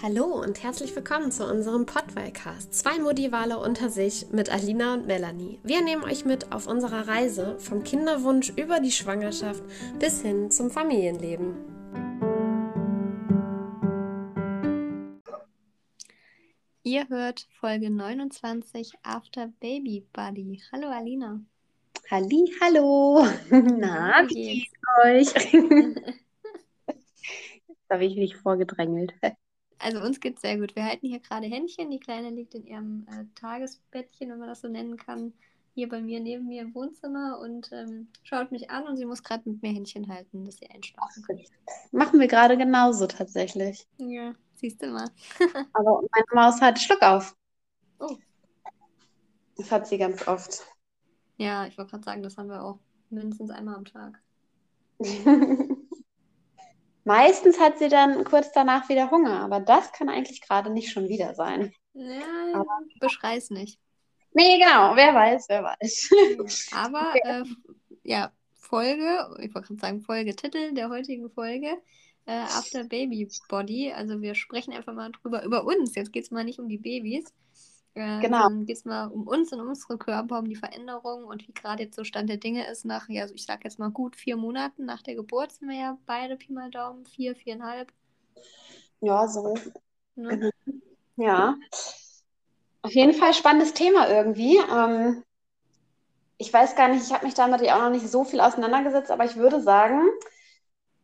Hallo und herzlich willkommen zu unserem Podwellcast. Zwei Modivale unter sich mit Alina und Melanie. Wir nehmen euch mit auf unserer Reise vom Kinderwunsch über die Schwangerschaft bis hin zum Familienleben. Ihr hört Folge 29 After Baby Buddy. Hallo Alina. Halli, hallo. Na, wie geht's euch? Jetzt habe ich mich vorgedrängelt. Also uns geht es sehr gut. Wir halten hier gerade Händchen. Die Kleine liegt in ihrem äh, Tagesbettchen, wenn man das so nennen kann, hier bei mir neben mir im Wohnzimmer und ähm, schaut mich an und sie muss gerade mit mir Händchen halten, dass sie einschlafen kann. Machen wir gerade genauso tatsächlich. Ja, siehst du mal. Aber meine Maus hat Schluck auf. Oh. Das hat sie ganz oft. Ja, ich wollte gerade sagen, das haben wir auch mindestens einmal am Tag. Meistens hat sie dann kurz danach wieder Hunger, aber das kann eigentlich gerade nicht schon wieder sein. Ja, aber, beschrei's nicht. Nee, genau, wer weiß, wer weiß. Aber äh, ja, Folge, ich wollte gerade sagen, Folgetitel der heutigen Folge, äh, After Baby Body. Also wir sprechen einfach mal drüber, über uns. Jetzt geht es mal nicht um die Babys, äh, genau. Dann geht es mal um uns und unsere Körper, um die Veränderung und wie gerade jetzt so Stand der Dinge ist nach, ja, also ich sage jetzt mal gut vier Monaten nach der Geburt sind wir ja beide Pi mal Daumen, vier, viereinhalb. Ja, so. Ne? Ja. Auf jeden Fall spannendes Thema irgendwie. Ähm, ich weiß gar nicht, ich habe mich damit ja auch noch nicht so viel auseinandergesetzt, aber ich würde sagen,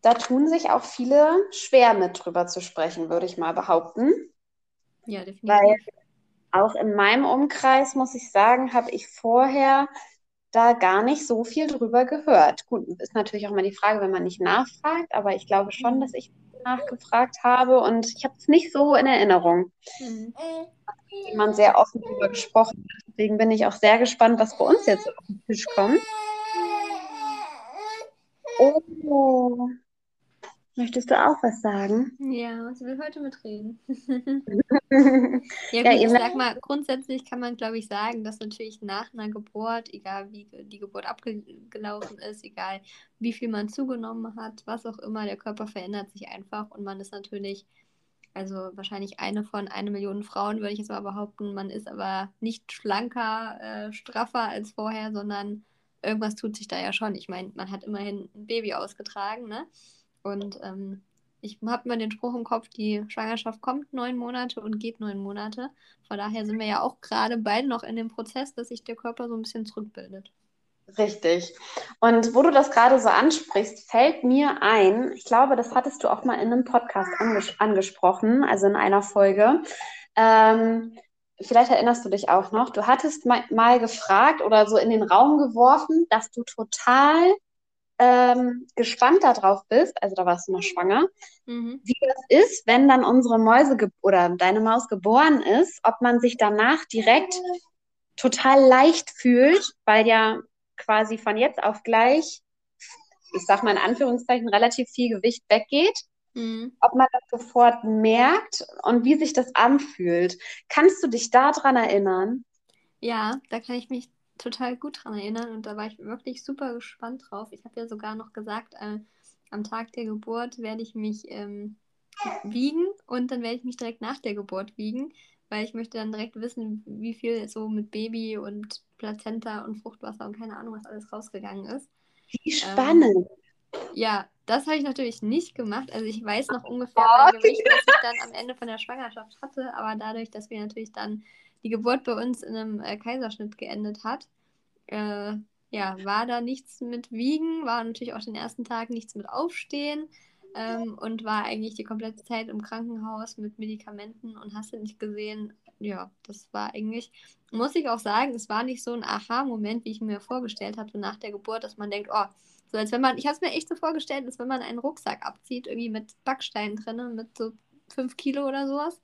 da tun sich auch viele schwer mit drüber zu sprechen, würde ich mal behaupten. Ja, definitiv. Weil auch in meinem Umkreis, muss ich sagen, habe ich vorher da gar nicht so viel drüber gehört. Gut, ist natürlich auch mal die Frage, wenn man nicht nachfragt, aber ich glaube schon, dass ich nachgefragt habe und ich habe es nicht so in Erinnerung. Mhm. Man sehr offen darüber gesprochen hat. Deswegen bin ich auch sehr gespannt, was bei uns jetzt auf den Tisch kommt. Oh, Möchtest du auch was sagen? Ja, sie will heute mitreden. ja, gut, ja, ich sag mal, grundsätzlich kann man, glaube ich, sagen, dass natürlich nach einer Geburt, egal wie die Geburt abgelaufen ist, egal wie viel man zugenommen hat, was auch immer, der Körper verändert sich einfach und man ist natürlich, also wahrscheinlich eine von einer Million Frauen, würde ich jetzt mal behaupten, man ist aber nicht schlanker, äh, straffer als vorher, sondern irgendwas tut sich da ja schon. Ich meine, man hat immerhin ein Baby ausgetragen, ne? Und ähm, ich habe immer den Spruch im Kopf, die Schwangerschaft kommt neun Monate und geht neun Monate. Von daher sind wir ja auch gerade beide noch in dem Prozess, dass sich der Körper so ein bisschen zurückbildet. Richtig. Und wo du das gerade so ansprichst, fällt mir ein, ich glaube, das hattest du auch mal in einem Podcast anges angesprochen, also in einer Folge. Ähm, vielleicht erinnerst du dich auch noch, du hattest mal, mal gefragt oder so in den Raum geworfen, dass du total ähm, gespannt darauf bist, also da warst du noch schwanger, mhm. wie das ist, wenn dann unsere Mäuse oder deine Maus geboren ist, ob man sich danach direkt total leicht fühlt, weil ja quasi von jetzt auf gleich, ich sag mal in Anführungszeichen, relativ viel Gewicht weggeht. Mhm. Ob man das sofort merkt und wie sich das anfühlt. Kannst du dich daran erinnern? Ja, da kann ich mich total gut dran erinnern und da war ich wirklich super gespannt drauf. Ich habe ja sogar noch gesagt, äh, am Tag der Geburt werde ich mich ähm, wiegen und dann werde ich mich direkt nach der Geburt wiegen, weil ich möchte dann direkt wissen, wie viel so mit Baby und Plazenta und Fruchtwasser und keine Ahnung, was alles rausgegangen ist. Wie ähm, spannend. Ähm, ja, das habe ich natürlich nicht gemacht. Also ich weiß noch ungefähr mein Gewicht, was ich dann am Ende von der Schwangerschaft hatte, aber dadurch, dass wir natürlich dann die Geburt bei uns in einem äh, Kaiserschnitt geendet hat, äh, ja, war da nichts mit Wiegen, war natürlich auch den ersten Tag nichts mit Aufstehen ähm, und war eigentlich die komplette Zeit im Krankenhaus mit Medikamenten und hast du nicht gesehen. Ja, das war eigentlich, muss ich auch sagen, es war nicht so ein Aha-Moment, wie ich mir vorgestellt so nach der Geburt, dass man denkt, oh, so als wenn man, ich habe es mir echt so vorgestellt, als wenn man einen Rucksack abzieht, irgendwie mit Backsteinen drin, mit so fünf Kilo oder sowas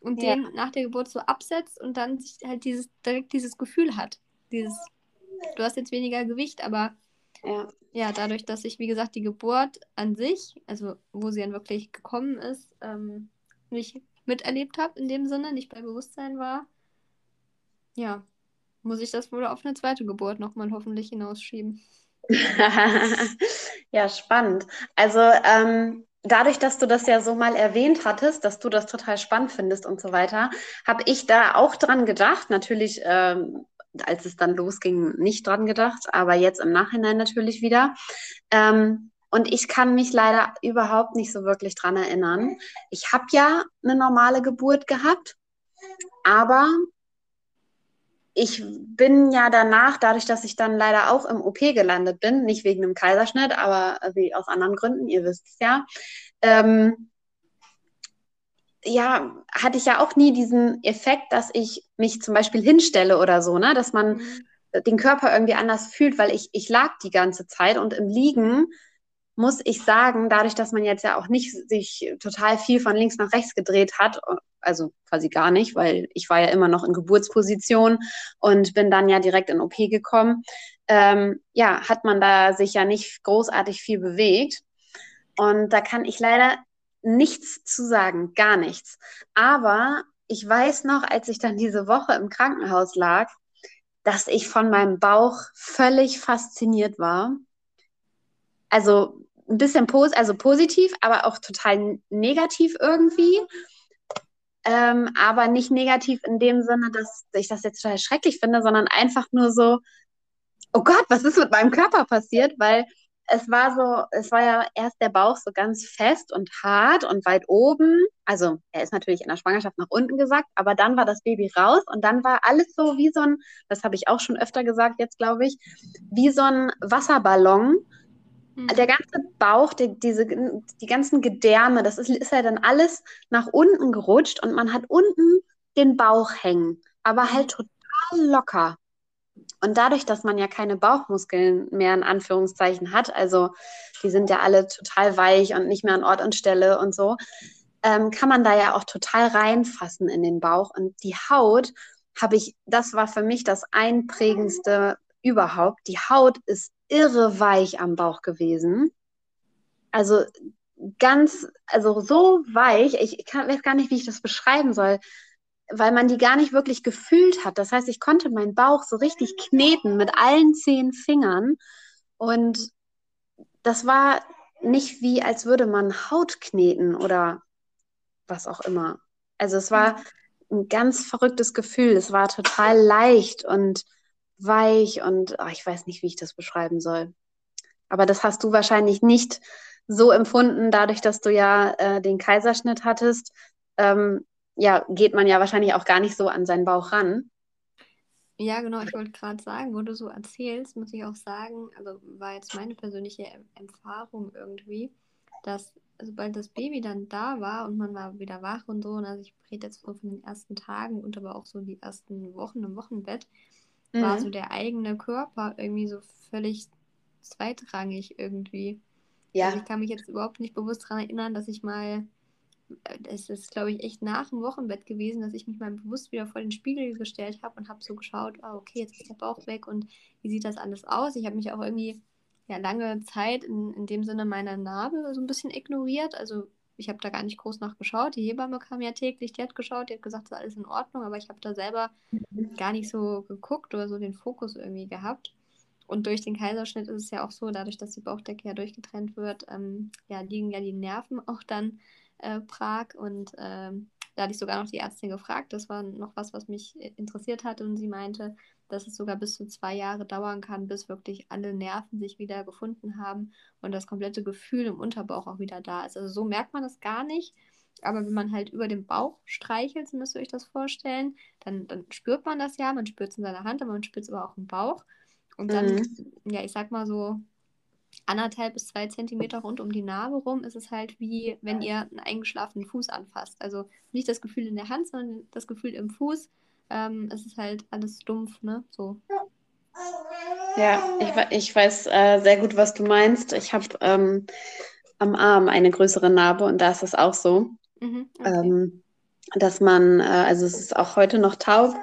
und ja. den nach der Geburt so absetzt und dann halt dieses direkt dieses Gefühl hat. Dieses, du hast jetzt weniger Gewicht, aber ja. ja, dadurch, dass ich, wie gesagt, die Geburt an sich, also wo sie dann wirklich gekommen ist, ähm, nicht miterlebt habe in dem Sinne, nicht bei Bewusstsein war, ja, muss ich das wohl auf eine zweite Geburt nochmal hoffentlich hinausschieben. ja, spannend. Also ähm, dadurch, dass du das ja so mal erwähnt hattest, dass du das total spannend findest und so weiter, habe ich da auch dran gedacht. Natürlich, ähm, als es dann losging, nicht dran gedacht, aber jetzt im Nachhinein natürlich wieder. Ähm, und ich kann mich leider überhaupt nicht so wirklich dran erinnern. Ich habe ja eine normale Geburt gehabt, aber ich bin ja danach, dadurch, dass ich dann leider auch im OP gelandet bin, nicht wegen einem Kaiserschnitt, aber wie aus anderen Gründen, ihr wisst es ja, ähm, ja, hatte ich ja auch nie diesen Effekt, dass ich mich zum Beispiel hinstelle oder so, ne, dass man mhm. den Körper irgendwie anders fühlt, weil ich, ich lag die ganze Zeit und im Liegen muss ich sagen, dadurch, dass man jetzt ja auch nicht sich total viel von links nach rechts gedreht hat, also quasi gar nicht, weil ich war ja immer noch in Geburtsposition und bin dann ja direkt in OP gekommen, ähm, ja, hat man da sich ja nicht großartig viel bewegt. Und da kann ich leider nichts zu sagen, gar nichts. Aber ich weiß noch, als ich dann diese Woche im Krankenhaus lag, dass ich von meinem Bauch völlig fasziniert war. Also ein bisschen pos also positiv, aber auch total negativ irgendwie. Ähm, aber nicht negativ in dem Sinne, dass ich das jetzt total schrecklich finde, sondern einfach nur so, oh Gott, was ist mit meinem Körper passiert? Weil es war so, es war ja erst der Bauch so ganz fest und hart und weit oben. Also er ist natürlich in der Schwangerschaft nach unten gesagt, aber dann war das Baby raus und dann war alles so wie so ein, das habe ich auch schon öfter gesagt jetzt, glaube ich, wie so ein Wasserballon. Der ganze Bauch, die, diese, die ganzen Gedärme, das ist, ist ja dann alles nach unten gerutscht und man hat unten den Bauch hängen, aber halt mhm. total locker. Und dadurch, dass man ja keine Bauchmuskeln mehr in Anführungszeichen hat, also die sind ja alle total weich und nicht mehr an Ort und Stelle und so, ähm, kann man da ja auch total reinfassen in den Bauch. Und die Haut habe ich, das war für mich das einprägendste überhaupt. Die Haut ist irre weich am Bauch gewesen. Also ganz, also so weich, ich kann, weiß gar nicht, wie ich das beschreiben soll, weil man die gar nicht wirklich gefühlt hat. Das heißt, ich konnte meinen Bauch so richtig kneten mit allen zehn Fingern und das war nicht wie, als würde man Haut kneten oder was auch immer. Also es war ein ganz verrücktes Gefühl. Es war total leicht und weich und oh, ich weiß nicht, wie ich das beschreiben soll. Aber das hast du wahrscheinlich nicht so empfunden, dadurch, dass du ja äh, den Kaiserschnitt hattest. Ähm, ja, geht man ja wahrscheinlich auch gar nicht so an seinen Bauch ran. Ja, genau, ich wollte gerade sagen, wo du so erzählst, muss ich auch sagen, also war jetzt meine persönliche Erfahrung irgendwie, dass sobald das Baby dann da war und man war wieder wach und so, und also ich rede jetzt von den ersten Tagen und aber auch so die ersten Wochen im Wochenbett, mhm. war so der eigene Körper irgendwie so völlig zweitrangig irgendwie. Ja. Also ich kann mich jetzt überhaupt nicht bewusst daran erinnern, dass ich mal, äh, es ist glaube ich echt nach dem Wochenbett gewesen, dass ich mich mal bewusst wieder vor den Spiegel gestellt habe und habe so geschaut, oh, okay, jetzt ist der Bauch weg und wie sieht das alles aus? Ich habe mich auch irgendwie ja lange Zeit in, in dem Sinne meiner Narbe so ein bisschen ignoriert. Also ich habe da gar nicht groß nachgeschaut. Die Hebamme kam ja täglich, die hat geschaut, die hat gesagt, es ist alles in Ordnung, aber ich habe da selber mhm. gar nicht so geguckt oder so den Fokus irgendwie gehabt. Und durch den Kaiserschnitt ist es ja auch so, dadurch, dass die Bauchdecke ja durchgetrennt wird, ähm, ja, liegen ja die Nerven auch dann äh, Prag und ähm, da hatte ich sogar noch die Ärztin gefragt. Das war noch was, was mich äh, interessiert hat. Und sie meinte, dass es sogar bis zu zwei Jahre dauern kann, bis wirklich alle Nerven sich wieder gefunden haben und das komplette Gefühl im Unterbauch auch wieder da ist. Also so merkt man das gar nicht. Aber wenn man halt über den Bauch streichelt, so müsst ihr euch das vorstellen, dann, dann spürt man das ja. Man spürt es in seiner Hand, aber man spürt es aber auch im Bauch. Und dann, mhm. ja, ich sag mal so, anderthalb bis zwei Zentimeter rund um die Narbe rum ist es halt wie, wenn ihr einen eingeschlafenen Fuß anfasst. Also nicht das Gefühl in der Hand, sondern das Gefühl im Fuß. Ähm, es ist halt alles dumpf, ne? So. Ja, ich, ich weiß äh, sehr gut, was du meinst. Ich habe ähm, am Arm eine größere Narbe und da ist es auch so, mhm, okay. ähm, dass man, äh, also es ist auch heute noch taub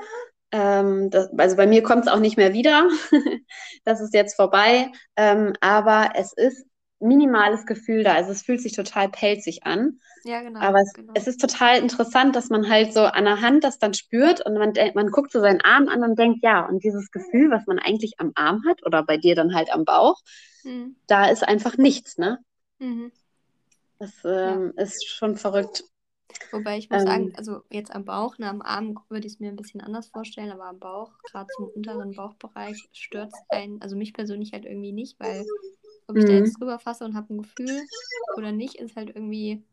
ähm, das, also bei mir kommt es auch nicht mehr wieder. das ist jetzt vorbei. Ähm, aber es ist minimales Gefühl da. Also es fühlt sich total pelzig an. Ja, genau. Aber es, genau. es, ist total interessant, dass man halt so an der Hand das dann spürt und man, man guckt so seinen Arm an und denkt, ja, und dieses Gefühl, was man eigentlich am Arm hat oder bei dir dann halt am Bauch, mhm. da ist einfach nichts, ne? Mhm. Das ähm, ja. ist schon verrückt. Wobei ich muss ähm, sagen, also jetzt am Bauch, ne, am Arm würde ich es mir ein bisschen anders vorstellen, aber am Bauch, gerade zum unteren Bauchbereich, stört es einen, also mich persönlich halt irgendwie nicht, weil ob ich da jetzt mhm. drüber fasse und habe ein Gefühl oder nicht, ist halt irgendwie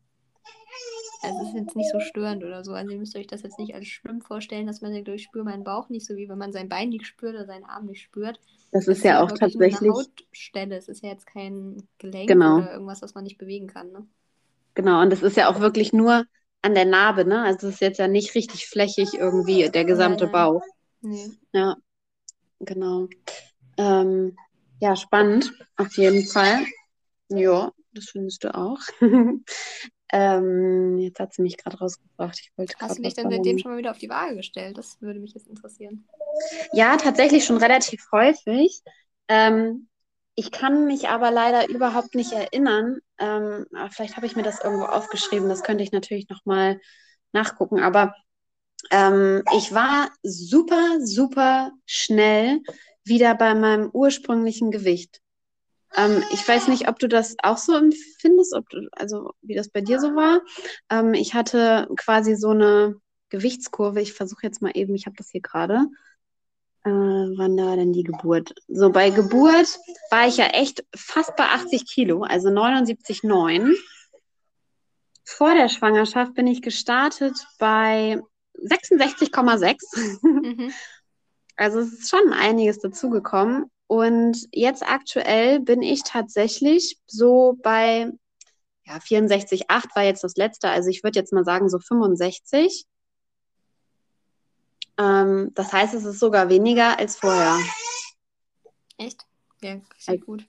also es ist jetzt nicht so störend oder so. Also ihr müsst euch das jetzt nicht als schlimm vorstellen, dass man denkt, ich spüre meinen Bauch nicht, so wie wenn man sein Bein nicht spürt oder seinen Arm nicht spürt. Das, das ist ja auch tatsächlich. Eine Hautstelle. Es ist ja jetzt kein Gelenk genau. oder irgendwas, was man nicht bewegen kann. Ne? Genau, und es ist ja auch wirklich nur an der Narbe, ne? Also es ist jetzt ja nicht richtig flächig irgendwie, der gesamte nein, nein. Bauch. Nee. Ja, genau. Ähm, ja, spannend, auf jeden Fall. Ja, das findest du auch. Ähm, jetzt hat sie mich gerade rausgebracht. Ich wollte Hast du dich dann seitdem schon mal wieder auf die Waage gestellt? Das würde mich jetzt interessieren. Ja, tatsächlich schon relativ häufig. Ähm, ich kann mich aber leider überhaupt nicht erinnern. Ähm, vielleicht habe ich mir das irgendwo aufgeschrieben. Das könnte ich natürlich nochmal nachgucken. Aber ähm, ich war super, super schnell wieder bei meinem ursprünglichen Gewicht. Ähm, ich weiß nicht, ob du das auch so empfindest, ob du, also wie das bei dir so war. Ähm, ich hatte quasi so eine Gewichtskurve. Ich versuche jetzt mal eben, ich habe das hier gerade. Äh, wann war denn die Geburt? So, bei Geburt war ich ja echt fast bei 80 Kilo, also 79,9. Vor der Schwangerschaft bin ich gestartet bei 66,6. Mhm. Also es ist schon einiges dazugekommen. Und jetzt aktuell bin ich tatsächlich so bei ja, 64,8 war jetzt das letzte. Also ich würde jetzt mal sagen so 65. Ähm, das heißt, es ist sogar weniger als vorher. Echt? Ja, sehr gut.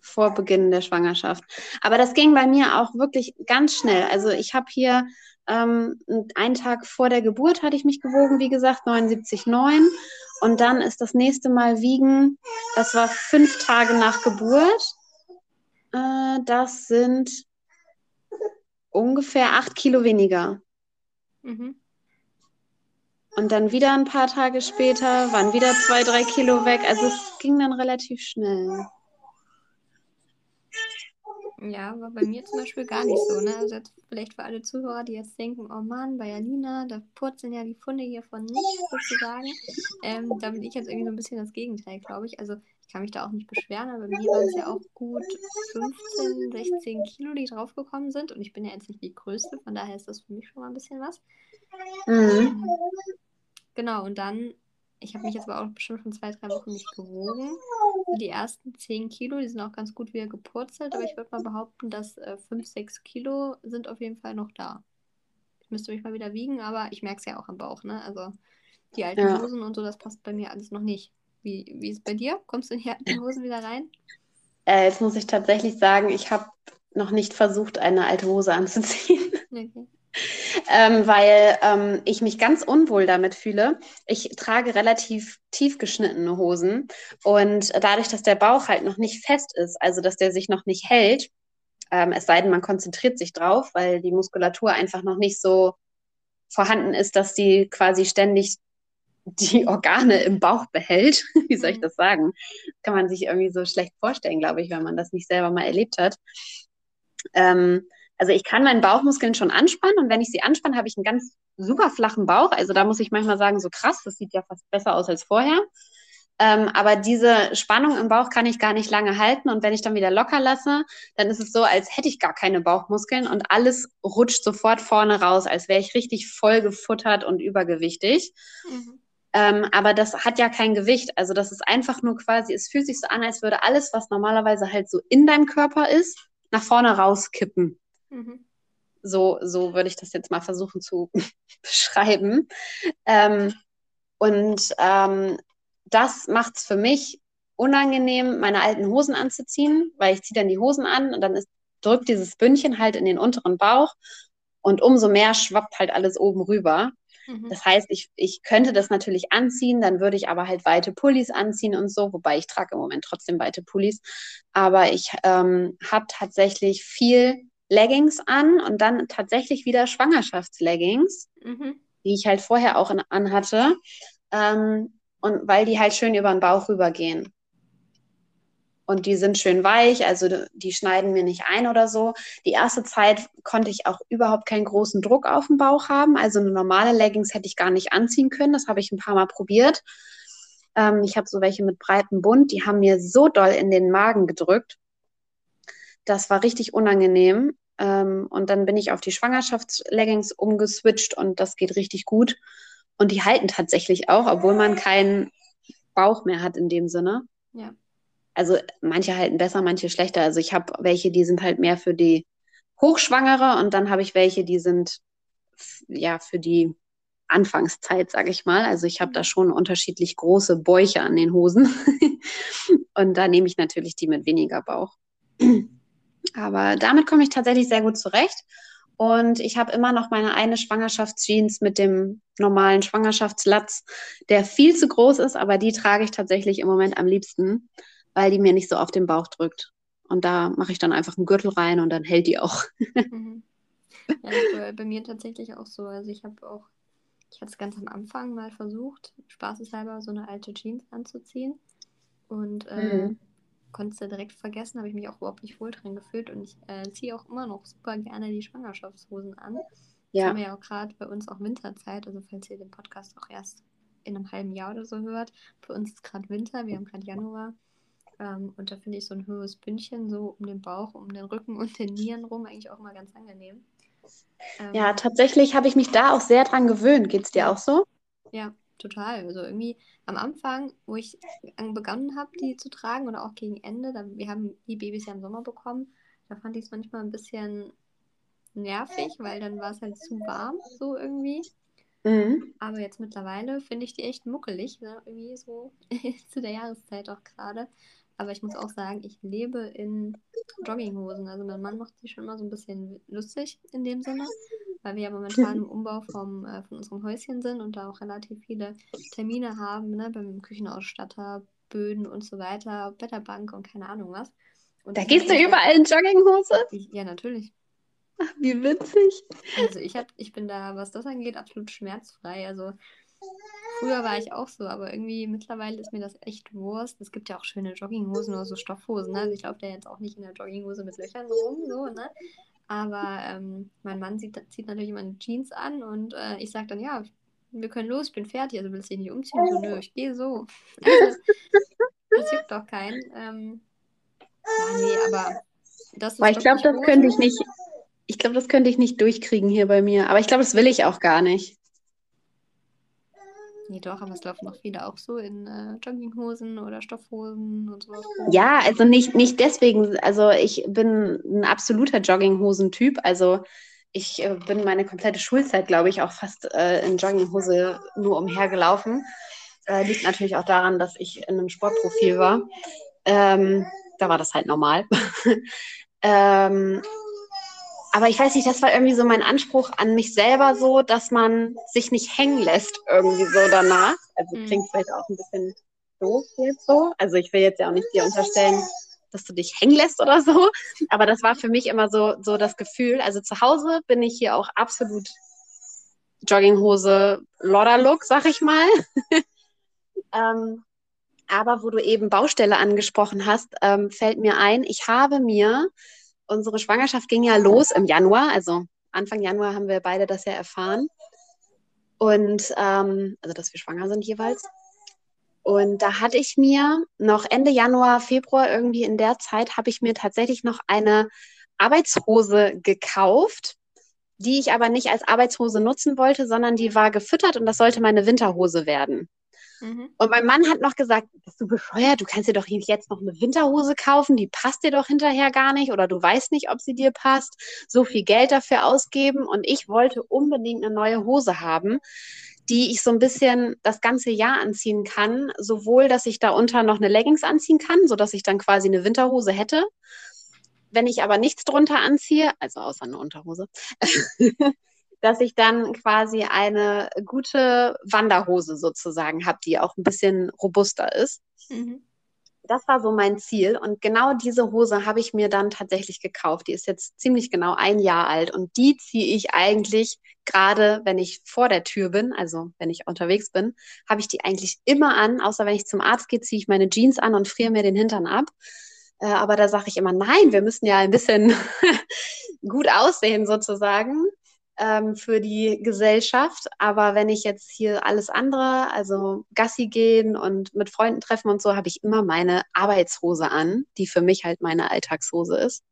Vor Beginn der Schwangerschaft. Aber das ging bei mir auch wirklich ganz schnell. Also ich habe hier ähm, einen Tag vor der Geburt hatte ich mich gewogen, wie gesagt, 79,9. Und dann ist das nächste Mal wiegen, das war fünf Tage nach Geburt. Äh, das sind ungefähr acht Kilo weniger. Mhm. Und dann wieder ein paar Tage später waren wieder zwei, drei Kilo weg. Also es ging dann relativ schnell. Ja, war bei mir zum Beispiel gar nicht so. Ne? Also vielleicht für alle Zuhörer, die jetzt denken, oh Mann, bei Janina, da purzeln ja die Funde hier von nicht sozusagen. Ähm, da bin ich jetzt irgendwie so ein bisschen das Gegenteil, glaube ich. Also ich kann mich da auch nicht beschweren, aber bei mir waren es ja auch gut 15, 16 Kilo, die draufgekommen sind. Und ich bin ja jetzt nicht die Größte, von daher ist das für mich schon mal ein bisschen was. Mhm. Genau, und dann ich habe mich jetzt aber auch bestimmt schon zwei, drei Wochen nicht gewogen. Die ersten 10 Kilo, die sind auch ganz gut wieder gepurzelt, aber ich würde mal behaupten, dass äh, 5, 6 Kilo sind auf jeden Fall noch da. Ich müsste mich mal wieder wiegen, aber ich merke es ja auch am Bauch, ne? Also die alten ja. Hosen und so, das passt bei mir alles noch nicht. Wie, wie ist es bei dir? Kommst du in die alten Hosen wieder rein? Äh, jetzt muss ich tatsächlich sagen, ich habe noch nicht versucht, eine alte Hose anzuziehen. Okay ähm, weil ähm, ich mich ganz unwohl damit fühle. Ich trage relativ tief geschnittene Hosen und dadurch, dass der Bauch halt noch nicht fest ist, also dass der sich noch nicht hält, ähm, es sei denn, man konzentriert sich drauf, weil die Muskulatur einfach noch nicht so vorhanden ist, dass die quasi ständig die Organe im Bauch behält. Wie soll ich mhm. das sagen? kann man sich irgendwie so schlecht vorstellen, glaube ich, wenn man das nicht selber mal erlebt hat. Ähm, also ich kann meinen Bauchmuskeln schon anspannen und wenn ich sie anspanne, habe ich einen ganz super flachen Bauch. Also da muss ich manchmal sagen, so krass, das sieht ja fast besser aus als vorher. Ähm, aber diese Spannung im Bauch kann ich gar nicht lange halten. Und wenn ich dann wieder locker lasse, dann ist es so, als hätte ich gar keine Bauchmuskeln und alles rutscht sofort vorne raus, als wäre ich richtig voll gefuttert und übergewichtig. Mhm. Ähm, aber das hat ja kein Gewicht. Also das ist einfach nur quasi, es fühlt sich so an, als würde alles, was normalerweise halt so in deinem Körper ist, nach vorne rauskippen. Mhm. So, so würde ich das jetzt mal versuchen zu beschreiben. Ähm, und ähm, das macht es für mich unangenehm, meine alten Hosen anzuziehen, weil ich ziehe dann die Hosen an und dann ist, drückt dieses Bündchen halt in den unteren Bauch und umso mehr schwappt halt alles oben rüber. Mhm. Das heißt, ich, ich könnte das natürlich anziehen, dann würde ich aber halt weite Pullis anziehen und so, wobei ich trage im Moment trotzdem weite Pullis. Aber ich ähm, habe tatsächlich viel Leggings an und dann tatsächlich wieder Schwangerschaftsleggings, mhm. die ich halt vorher auch in, anhatte. Ähm, und weil die halt schön über den Bauch rübergehen. und die sind schön weich, also die schneiden mir nicht ein oder so. Die erste Zeit konnte ich auch überhaupt keinen großen Druck auf dem Bauch haben. Also eine normale Leggings hätte ich gar nicht anziehen können. Das habe ich ein paar Mal probiert. Ähm, ich habe so welche mit breitem Bund, die haben mir so doll in den Magen gedrückt. Das war richtig unangenehm. Ähm, und dann bin ich auf die Schwangerschaftsleggings umgeswitcht und das geht richtig gut. Und die halten tatsächlich auch, obwohl man keinen Bauch mehr hat in dem Sinne. Ja. Also manche halten besser, manche schlechter. Also ich habe welche, die sind halt mehr für die Hochschwangere und dann habe ich welche, die sind ja für die Anfangszeit, sage ich mal. Also ich habe da schon unterschiedlich große Bäuche an den Hosen. und da nehme ich natürlich die mit weniger Bauch. Aber damit komme ich tatsächlich sehr gut zurecht. Und ich habe immer noch meine eine Schwangerschaftsjeans mit dem normalen Schwangerschaftslatz, der viel zu groß ist, aber die trage ich tatsächlich im Moment am liebsten, weil die mir nicht so auf den Bauch drückt. Und da mache ich dann einfach einen Gürtel rein und dann hält die auch. mhm. Ja, bei mir tatsächlich auch so. Also ich habe auch, ich hatte es ganz am Anfang mal versucht, spaßeshalber so eine alte Jeans anzuziehen. Und äh, mhm konnte es direkt vergessen, habe ich mich auch überhaupt nicht wohl drin gefühlt und ich äh, ziehe auch immer noch super gerne die Schwangerschaftshosen an. Ja. haben wir ja auch gerade bei uns auch Winterzeit, also falls ihr den Podcast auch erst in einem halben Jahr oder so hört. Für uns ist gerade Winter, wir haben gerade Januar. Ähm, und da finde ich so ein höheres Bündchen so um den Bauch, um den Rücken und den Nieren rum eigentlich auch immer ganz angenehm. Ähm, ja, tatsächlich habe ich mich da auch sehr dran gewöhnt. Geht es dir auch so? Ja, total. Also irgendwie am Anfang, wo ich begonnen habe, die zu tragen oder auch gegen Ende, da, wir haben die Babys ja im Sommer bekommen, da fand ich es manchmal ein bisschen nervig, weil dann war es halt zu warm, so irgendwie. Mhm. Aber jetzt mittlerweile finde ich die echt muckelig, ne? irgendwie so zu der Jahreszeit auch gerade. Aber ich muss auch sagen, ich lebe in Jogginghosen. Also mein Mann macht sich schon immer so ein bisschen lustig in dem Sinne weil wir ja momentan im Umbau vom, äh, von unserem Häuschen sind und da auch relativ viele Termine haben, ne, beim Küchenausstatter, Böden und so weiter, Blätterbank und keine Ahnung was. Und da gehst du überall in Jogginghose? ja, natürlich. Ach, wie witzig. Also ich, hab, ich bin da, was das angeht, absolut schmerzfrei. Also früher war ich auch so, aber irgendwie mittlerweile ist mir das echt Wurst. Es gibt ja auch schöne Jogginghosen oder so Stoffhosen. Ne? Also ich laufe da jetzt auch nicht in der Jogginghose mit Löchern rum, so, ne? Aber ähm, mein Mann zieht, zieht natürlich immer eine Jeans an und äh, ich sage dann, ja, wir können los, ich bin fertig, also willst du dich nicht umziehen? So, nö, ich gehe so. Also, das juckt doch keinen. Ähm, ja, nee, aber das ist. Aber ich glaube, das könnte ich nicht. Ich glaube, das könnte ich nicht durchkriegen hier bei mir. Aber ich glaube, das will ich auch gar nicht. Nee, doch, aber es laufen noch viele auch so in äh, Jogginghosen oder Stoffhosen und sowas. Ja, also nicht, nicht deswegen. Also ich bin ein absoluter Jogginghosen-Typ. Also ich äh, bin meine komplette Schulzeit, glaube ich, auch fast äh, in Jogginghose nur umhergelaufen. Äh, liegt natürlich auch daran, dass ich in einem Sportprofil war. Ähm, da war das halt normal. ähm, aber ich weiß nicht, das war irgendwie so mein Anspruch an mich selber so, dass man sich nicht hängen lässt irgendwie so danach. Also mhm. klingt vielleicht auch ein bisschen doof jetzt so. Also ich will jetzt ja auch nicht dir unterstellen, dass du dich hängen lässt oder so. Aber das war für mich immer so, so das Gefühl. Also zu Hause bin ich hier auch absolut Jogginghose, Lodder-Look, sag ich mal. ähm, aber wo du eben Baustelle angesprochen hast, ähm, fällt mir ein, ich habe mir unsere Schwangerschaft ging ja los im Januar, also Anfang Januar haben wir beide das ja erfahren. Und ähm, also, dass wir schwanger sind jeweils. Und da hatte ich mir noch Ende Januar, Februar irgendwie in der Zeit, habe ich mir tatsächlich noch eine Arbeitshose gekauft, die ich aber nicht als Arbeitshose nutzen wollte, sondern die war gefüttert und das sollte meine Winterhose werden. Mhm. Und mein Mann hat noch gesagt, bist du bescheuert, du kannst dir doch jetzt noch eine Winterhose kaufen, die passt dir doch hinterher gar nicht oder du weißt nicht, ob sie dir passt, so viel Geld dafür ausgeben und ich wollte unbedingt eine neue Hose haben, die ich so ein bisschen das ganze Jahr anziehen kann, sowohl, dass ich darunter noch eine Leggings anziehen kann, sodass ich dann quasi eine Winterhose hätte. Wenn ich aber nichts drunter anziehe, also außer eine Unterhose, dass ich dann quasi eine gute Wanderhose sozusagen habe, die auch ein bisschen robuster ist. Mhm. Das war so mein Ziel. Und genau diese Hose habe ich mir dann tatsächlich gekauft. Die ist jetzt ziemlich genau ein Jahr alt. Und die ziehe ich eigentlich gerade, wenn ich vor der Tür bin, also wenn ich unterwegs bin, habe ich die eigentlich immer an. Außer wenn ich zum Arzt gehe, ziehe ich meine Jeans an und friere mir den Hintern ab. Äh, aber da sage ich immer, nein, wir müssen ja ein bisschen gut aussehen sozusagen ähm, für die Gesellschaft. Aber wenn ich jetzt hier alles andere, also Gassi gehen und mit Freunden treffen und so, habe ich immer meine Arbeitshose an, die für mich halt meine Alltagshose ist.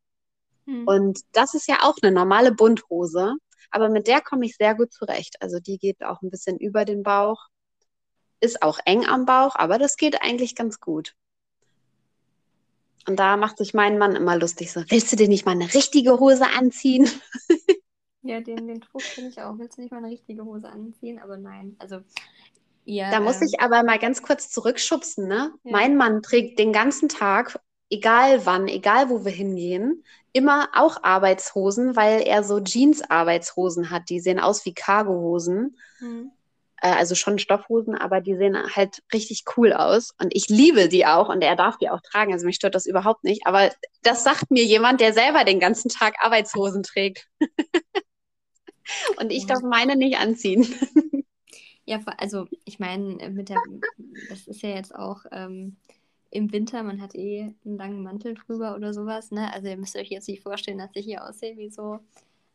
Hm. Und das ist ja auch eine normale Bunthose. Aber mit der komme ich sehr gut zurecht. Also die geht auch ein bisschen über den Bauch. Ist auch eng am Bauch, aber das geht eigentlich ganz gut. Und da macht sich mein Mann immer lustig so, willst du dir nicht mal eine richtige Hose anziehen? Ja, den, den Spruch kenne ich auch. Willst du nicht mal eine richtige Hose anziehen? Aber nein, also ja. Da muss ähm, ich aber mal ganz kurz zurückschubsen, ne? Ja. Mein Mann trägt den ganzen Tag, egal wann, egal wo wir hingehen, immer auch Arbeitshosen, weil er so Jeans-Arbeitshosen hat. Die sehen aus wie Cargohosen. Hm. Also schon Stoffhosen, aber die sehen halt richtig cool aus. Und ich liebe die auch und er darf die auch tragen. Also mich stört das überhaupt nicht. Aber das sagt mir jemand, der selber den ganzen Tag Arbeitshosen trägt. Und ich darf meine nicht anziehen. Ja, also ich meine, äh, mit der, das ist ja jetzt auch ähm, im Winter, man hat eh einen langen Mantel drüber oder sowas, ne? Also ihr müsst euch jetzt nicht vorstellen, dass ich hier aussehe wie so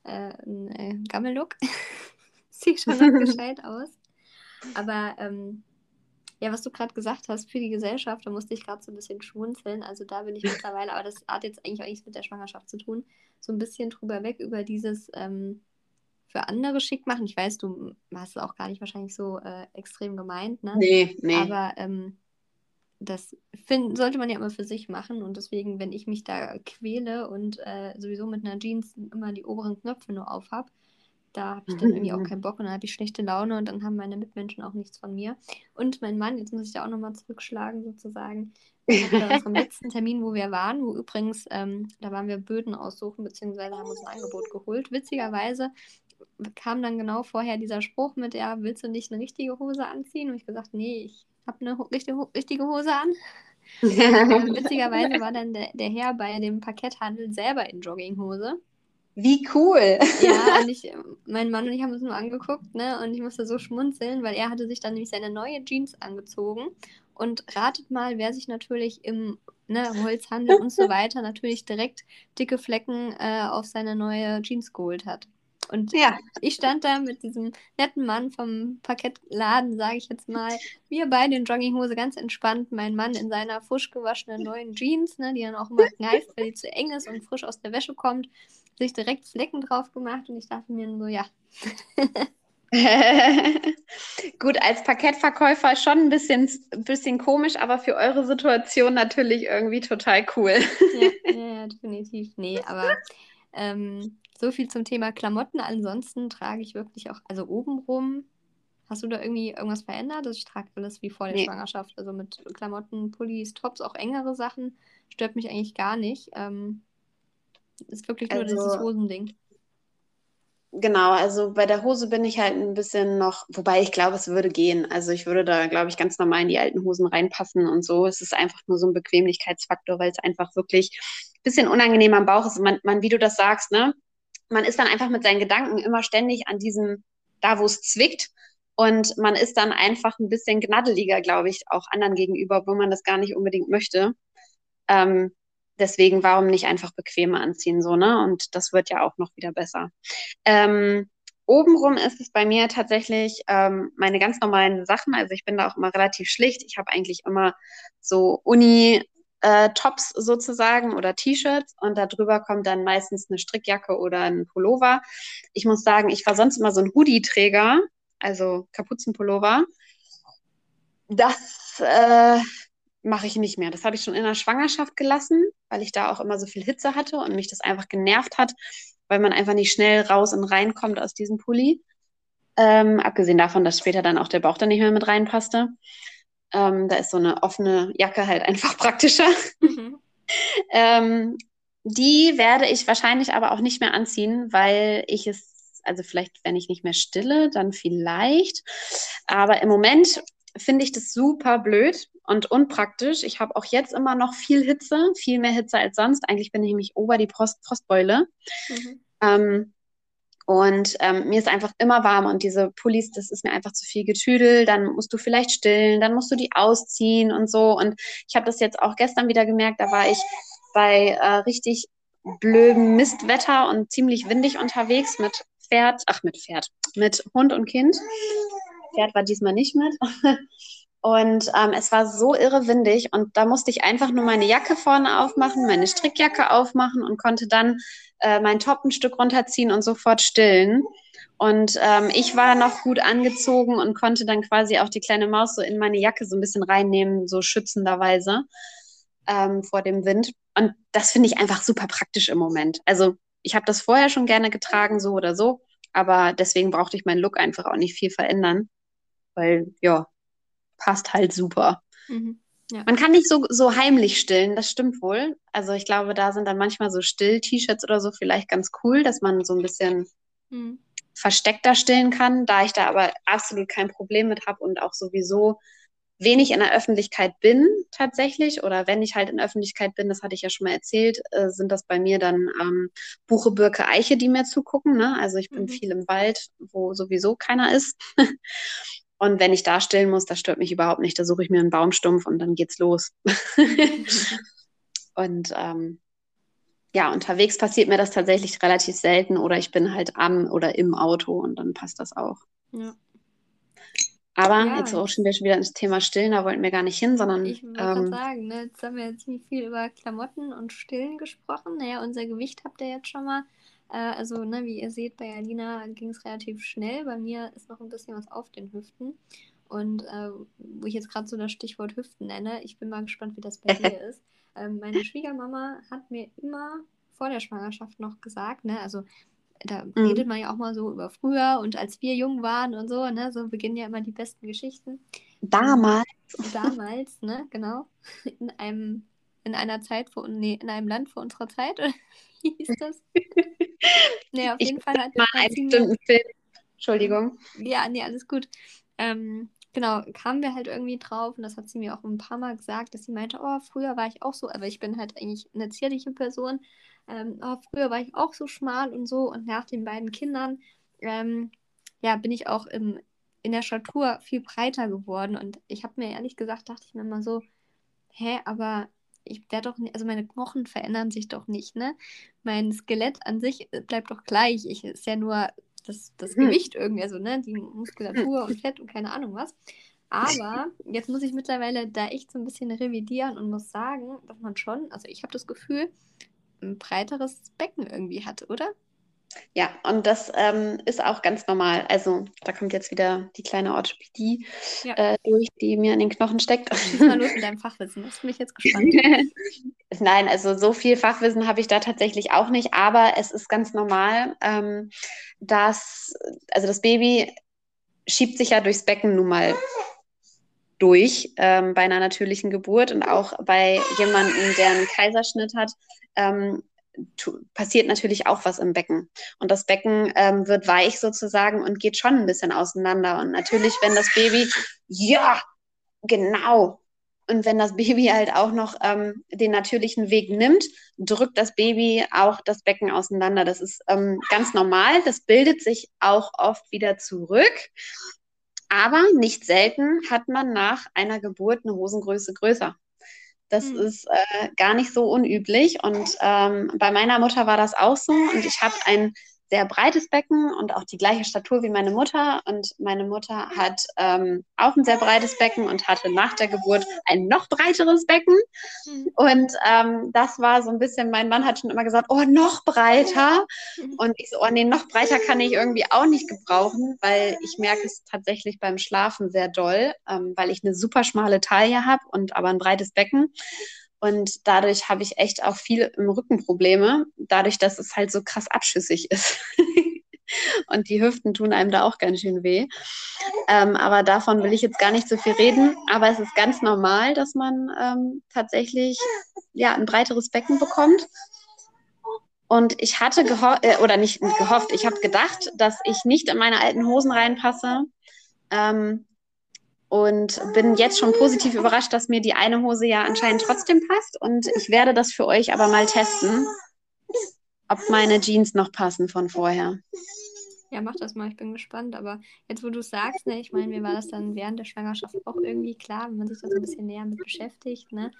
äh, ein äh, Gammellook. Sieht schon gescheit aus. Aber ähm, ja, was du gerade gesagt hast, für die Gesellschaft, da musste ich gerade so ein bisschen schmunzeln. Also da bin ich mittlerweile, aber das hat jetzt eigentlich auch nichts mit der Schwangerschaft zu tun, so ein bisschen drüber weg über dieses, ähm, für andere schick machen. Ich weiß, du hast es auch gar nicht wahrscheinlich so äh, extrem gemeint, ne? Nee, nee. Aber ähm, das find, sollte man ja immer für sich machen und deswegen, wenn ich mich da quäle und äh, sowieso mit einer Jeans immer die oberen Knöpfe nur auf habe, da habe ich dann irgendwie auch keinen Bock und dann habe ich schlechte Laune und dann haben meine Mitmenschen auch nichts von mir. Und mein Mann, jetzt muss ich da auch nochmal zurückschlagen sozusagen, bei unserem letzten Termin, wo wir waren, wo übrigens, ähm, da waren wir Böden aussuchen, beziehungsweise haben uns ein Angebot geholt. Witzigerweise kam dann genau vorher dieser Spruch mit, ja, willst du nicht eine richtige Hose anziehen? Und ich gesagt, nee, ich habe eine richtige, richtige Hose an. ähm, witzigerweise war dann der, der Herr bei dem Parketthandel selber in Jogginghose. Wie cool. Ja, und ich, mein Mann und ich haben uns nur angeguckt, ne? Und ich musste so schmunzeln, weil er hatte sich dann nämlich seine neue Jeans angezogen. Und ratet mal, wer sich natürlich im ne, Holzhandel und so weiter natürlich direkt dicke Flecken äh, auf seine neue Jeans geholt hat. Und ja. ich stand da mit diesem netten Mann vom Parkettladen, sage ich jetzt mal. Wir beide in Jogginghose ganz entspannt. Mein Mann in seiner frisch gewaschenen neuen Jeans, ne, die dann auch immer kneift, weil die zu eng ist und frisch aus der Wäsche kommt. Sich direkt Flecken drauf gemacht und ich dachte mir so, ja. Gut, als Parkettverkäufer schon ein bisschen, bisschen komisch, aber für eure Situation natürlich irgendwie total cool. ja, ja, definitiv. Nee, aber ähm, so viel zum Thema Klamotten. Ansonsten trage ich wirklich auch, also obenrum. Hast du da irgendwie irgendwas verändert? Also ich trage alles wie vor der nee. Schwangerschaft. Also mit Klamotten, Pullis, Tops, auch engere Sachen. Stört mich eigentlich gar nicht. Ähm, ist wirklich nur also, dieses Hosending. Genau, also bei der Hose bin ich halt ein bisschen noch, wobei ich glaube, es würde gehen. Also ich würde da, glaube ich, ganz normal in die alten Hosen reinpassen und so. Es ist einfach nur so ein Bequemlichkeitsfaktor, weil es einfach wirklich ein bisschen unangenehm am Bauch ist. Man, man, wie du das sagst, ne? Man ist dann einfach mit seinen Gedanken immer ständig an diesem, da wo es zwickt. Und man ist dann einfach ein bisschen gnaddeliger, glaube ich, auch anderen gegenüber, wo man das gar nicht unbedingt möchte. Ähm, deswegen, warum nicht einfach bequemer anziehen, so, ne? Und das wird ja auch noch wieder besser. Ähm, obenrum ist es bei mir tatsächlich ähm, meine ganz normalen Sachen. Also ich bin da auch immer relativ schlicht. Ich habe eigentlich immer so Uni, äh, Tops sozusagen oder T-Shirts und darüber kommt dann meistens eine Strickjacke oder ein Pullover. Ich muss sagen, ich war sonst immer so ein Hoodie-Träger, also Kapuzenpullover. Das äh, mache ich nicht mehr. Das habe ich schon in der Schwangerschaft gelassen, weil ich da auch immer so viel Hitze hatte und mich das einfach genervt hat, weil man einfach nicht schnell raus und reinkommt aus diesem Pulli. Ähm, abgesehen davon, dass später dann auch der Bauch dann nicht mehr mit reinpasste. Ähm, da ist so eine offene Jacke halt einfach praktischer. Mhm. ähm, die werde ich wahrscheinlich aber auch nicht mehr anziehen, weil ich es, also vielleicht, wenn ich nicht mehr stille, dann vielleicht. Aber im Moment finde ich das super blöd und unpraktisch. Ich habe auch jetzt immer noch viel Hitze, viel mehr Hitze als sonst. Eigentlich bin ich nämlich ober die Post Frostbeule. Mhm. Ähm, und ähm, mir ist einfach immer warm und diese Pullis, das ist mir einfach zu viel Getüdel. Dann musst du vielleicht stillen, dann musst du die ausziehen und so. Und ich habe das jetzt auch gestern wieder gemerkt, da war ich bei äh, richtig blödem Mistwetter und ziemlich windig unterwegs mit Pferd, ach mit Pferd, mit Hund und Kind. Pferd war diesmal nicht mit. Und ähm, es war so irre windig und da musste ich einfach nur meine Jacke vorne aufmachen, meine Strickjacke aufmachen und konnte dann äh, mein Top ein Stück runterziehen und sofort stillen. Und ähm, ich war noch gut angezogen und konnte dann quasi auch die kleine Maus so in meine Jacke so ein bisschen reinnehmen, so schützenderweise ähm, vor dem Wind. Und das finde ich einfach super praktisch im Moment. Also ich habe das vorher schon gerne getragen, so oder so, aber deswegen brauchte ich meinen Look einfach auch nicht viel verändern, weil ja, passt halt super. Mhm. Ja. Man kann nicht so, so heimlich stillen, das stimmt wohl. Also ich glaube, da sind dann manchmal so Still-T-Shirts oder so vielleicht ganz cool, dass man so ein bisschen mhm. versteckter stillen kann. Da ich da aber absolut kein Problem mit habe und auch sowieso wenig in der Öffentlichkeit bin tatsächlich oder wenn ich halt in der Öffentlichkeit bin, das hatte ich ja schon mal erzählt, äh, sind das bei mir dann ähm, Buche, Birke, Eiche, die mir zugucken. Ne? Also ich bin mhm. viel im Wald, wo sowieso keiner ist. und wenn ich da stillen muss, das stört mich überhaupt nicht. Da suche ich mir einen Baumstumpf und dann geht's los. und ähm, ja, unterwegs passiert mir das tatsächlich relativ selten oder ich bin halt am oder im Auto und dann passt das auch. Ja. Aber ja, jetzt auch schon wieder ins Thema Stillen, da wollten wir gar nicht hin, sondern. Ich wollte ähm, sagen, ne, jetzt haben wir ziemlich viel über Klamotten und Stillen gesprochen. Naja, unser Gewicht habt ihr jetzt schon mal. Äh, also, ne, wie ihr seht, bei Alina ging es relativ schnell. Bei mir ist noch ein bisschen was auf den Hüften. Und äh, wo ich jetzt gerade so das Stichwort Hüften nenne, ich bin mal gespannt, wie das bei dir ist. Ähm, meine Schwiegermama hat mir immer vor der Schwangerschaft noch gesagt, ne, also da mhm. redet man ja auch mal so über früher und als wir jung waren und so, ne, so beginnen ja immer die besten Geschichten. Damals. Damals, ne, genau. In einem, in einer Zeit, vor, nee, in einem Land vor unserer Zeit, oder wie hieß das? nee, auf jeden ich Fall hat mal einen bestimmten Film. Entschuldigung. Ja, nee, alles gut. Ähm, genau, kamen wir halt irgendwie drauf und das hat sie mir auch ein paar Mal gesagt, dass sie meinte, oh, früher war ich auch so, aber ich bin halt eigentlich eine zierliche Person ähm, oh, früher war ich auch so schmal und so und nach den beiden Kindern ähm, ja, bin ich auch im, in der Statur viel breiter geworden und ich habe mir ehrlich gesagt, dachte ich mir immer so, hä, aber ich werde doch nicht, also meine Knochen verändern sich doch nicht, ne? Mein Skelett an sich äh, bleibt doch gleich. Ich ist ja nur das, das hm. Gewicht irgendwie, also ne, die Muskulatur und Fett und keine Ahnung was. Aber jetzt muss ich mittlerweile da echt so ein bisschen revidieren und muss sagen, dass man schon, also ich habe das Gefühl, ein breiteres Becken irgendwie hat, oder? Ja, und das ähm, ist auch ganz normal. Also da kommt jetzt wieder die kleine Orthopädie ja. äh, durch, die mir in den Knochen steckt. Schieß mal los mit deinem Fachwissen, das bin ich jetzt gespannt. Nein, also so viel Fachwissen habe ich da tatsächlich auch nicht, aber es ist ganz normal, ähm, dass, also das Baby schiebt sich ja durchs Becken nun mal durch ähm, bei einer natürlichen Geburt und auch bei jemandem, der einen Kaiserschnitt hat, ähm, passiert natürlich auch was im Becken. Und das Becken ähm, wird weich sozusagen und geht schon ein bisschen auseinander. Und natürlich, wenn das Baby, ja, genau. Und wenn das Baby halt auch noch ähm, den natürlichen Weg nimmt, drückt das Baby auch das Becken auseinander. Das ist ähm, ganz normal. Das bildet sich auch oft wieder zurück. Aber nicht selten hat man nach einer Geburt eine Hosengröße größer. Das mhm. ist äh, gar nicht so unüblich. Und ähm, bei meiner Mutter war das auch so. Und ich habe ein sehr breites Becken und auch die gleiche Statur wie meine Mutter. Und meine Mutter hat ähm, auch ein sehr breites Becken und hatte nach der Geburt ein noch breiteres Becken. Mhm. Und ähm, das war so ein bisschen, mein Mann hat schon immer gesagt, oh, noch breiter. Mhm. Und ich so, oh nee, noch breiter kann ich irgendwie auch nicht gebrauchen, weil ich merke es tatsächlich beim Schlafen sehr doll, ähm, weil ich eine super schmale Taille habe und aber ein breites Becken. Und dadurch habe ich echt auch viel im Rücken Probleme, dadurch, dass es halt so krass abschüssig ist. und die Hüften tun einem da auch ganz schön weh. Ähm, aber davon will ich jetzt gar nicht so viel reden. Aber es ist ganz normal, dass man ähm, tatsächlich ja, ein breiteres Becken bekommt. Und ich hatte gehofft, äh, oder nicht gehofft, ich habe gedacht, dass ich nicht in meine alten Hosen reinpasse. Ähm, und bin jetzt schon positiv überrascht, dass mir die eine Hose ja anscheinend trotzdem passt. Und ich werde das für euch aber mal testen, ob meine Jeans noch passen von vorher. Ja, mach das mal, ich bin gespannt. Aber jetzt, wo du es sagst, ne, ich meine, mir war das dann während der Schwangerschaft auch irgendwie klar, wenn man sich da so ein bisschen näher mit beschäftigt, ne?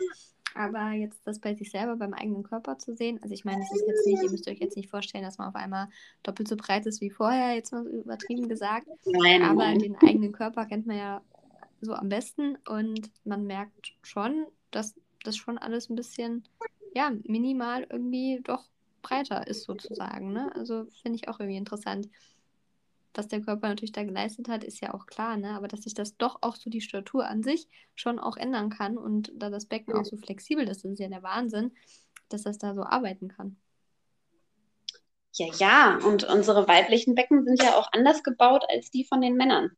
Aber jetzt das bei sich selber, beim eigenen Körper zu sehen, also ich meine, es ist jetzt nicht, ihr müsst euch jetzt nicht vorstellen, dass man auf einmal doppelt so breit ist wie vorher, jetzt mal übertrieben gesagt. Nein, aber nein. den eigenen Körper kennt man ja so am besten und man merkt schon, dass das schon alles ein bisschen, ja, minimal irgendwie doch breiter ist sozusagen. Ne? Also finde ich auch irgendwie interessant was der Körper natürlich da geleistet hat, ist ja auch klar, ne? Aber dass sich das doch auch so die Statur an sich schon auch ändern kann und da das Becken auch so flexibel ist, das ist ja der Wahnsinn, dass das da so arbeiten kann. Ja, ja, und unsere weiblichen Becken sind ja auch anders gebaut als die von den Männern.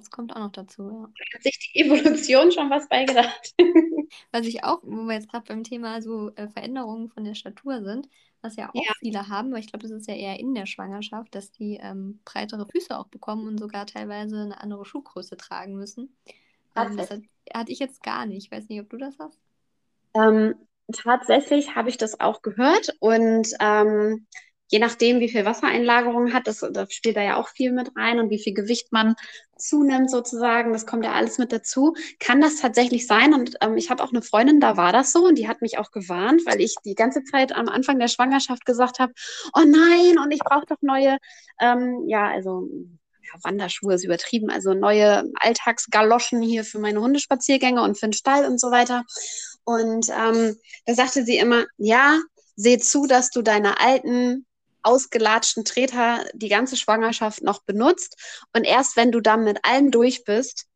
Das kommt auch noch dazu, ja. Da hat sich die Evolution schon was beigedacht. was ich auch, wo wir jetzt gerade beim Thema so äh, Veränderungen von der Statur sind, was ja auch ja. viele haben, weil ich glaube, das ist ja eher in der Schwangerschaft, dass die ähm, breitere Füße auch bekommen und sogar teilweise eine andere Schuhgröße tragen müssen. Ähm, das hat, hatte ich jetzt gar nicht. Ich weiß nicht, ob du das hast. Ähm, tatsächlich habe ich das auch gehört und ähm, je nachdem, wie viel Wassereinlagerung hat, das, das spielt da ja auch viel mit rein und wie viel Gewicht man zunimmt sozusagen, das kommt ja alles mit dazu, kann das tatsächlich sein. Und ähm, ich habe auch eine Freundin, da war das so und die hat mich auch gewarnt, weil ich die ganze Zeit am Anfang der Schwangerschaft gesagt habe, oh nein, und ich brauche doch neue, ähm, ja, also Wanderschuhe ist übertrieben, also neue Alltagsgaloschen hier für meine Hundespaziergänge und für den Stall und so weiter. Und ähm, da sagte sie immer, ja, seh zu, dass du deine alten ausgelatschten Treter die ganze Schwangerschaft noch benutzt. Und erst wenn du dann mit allem durch bist,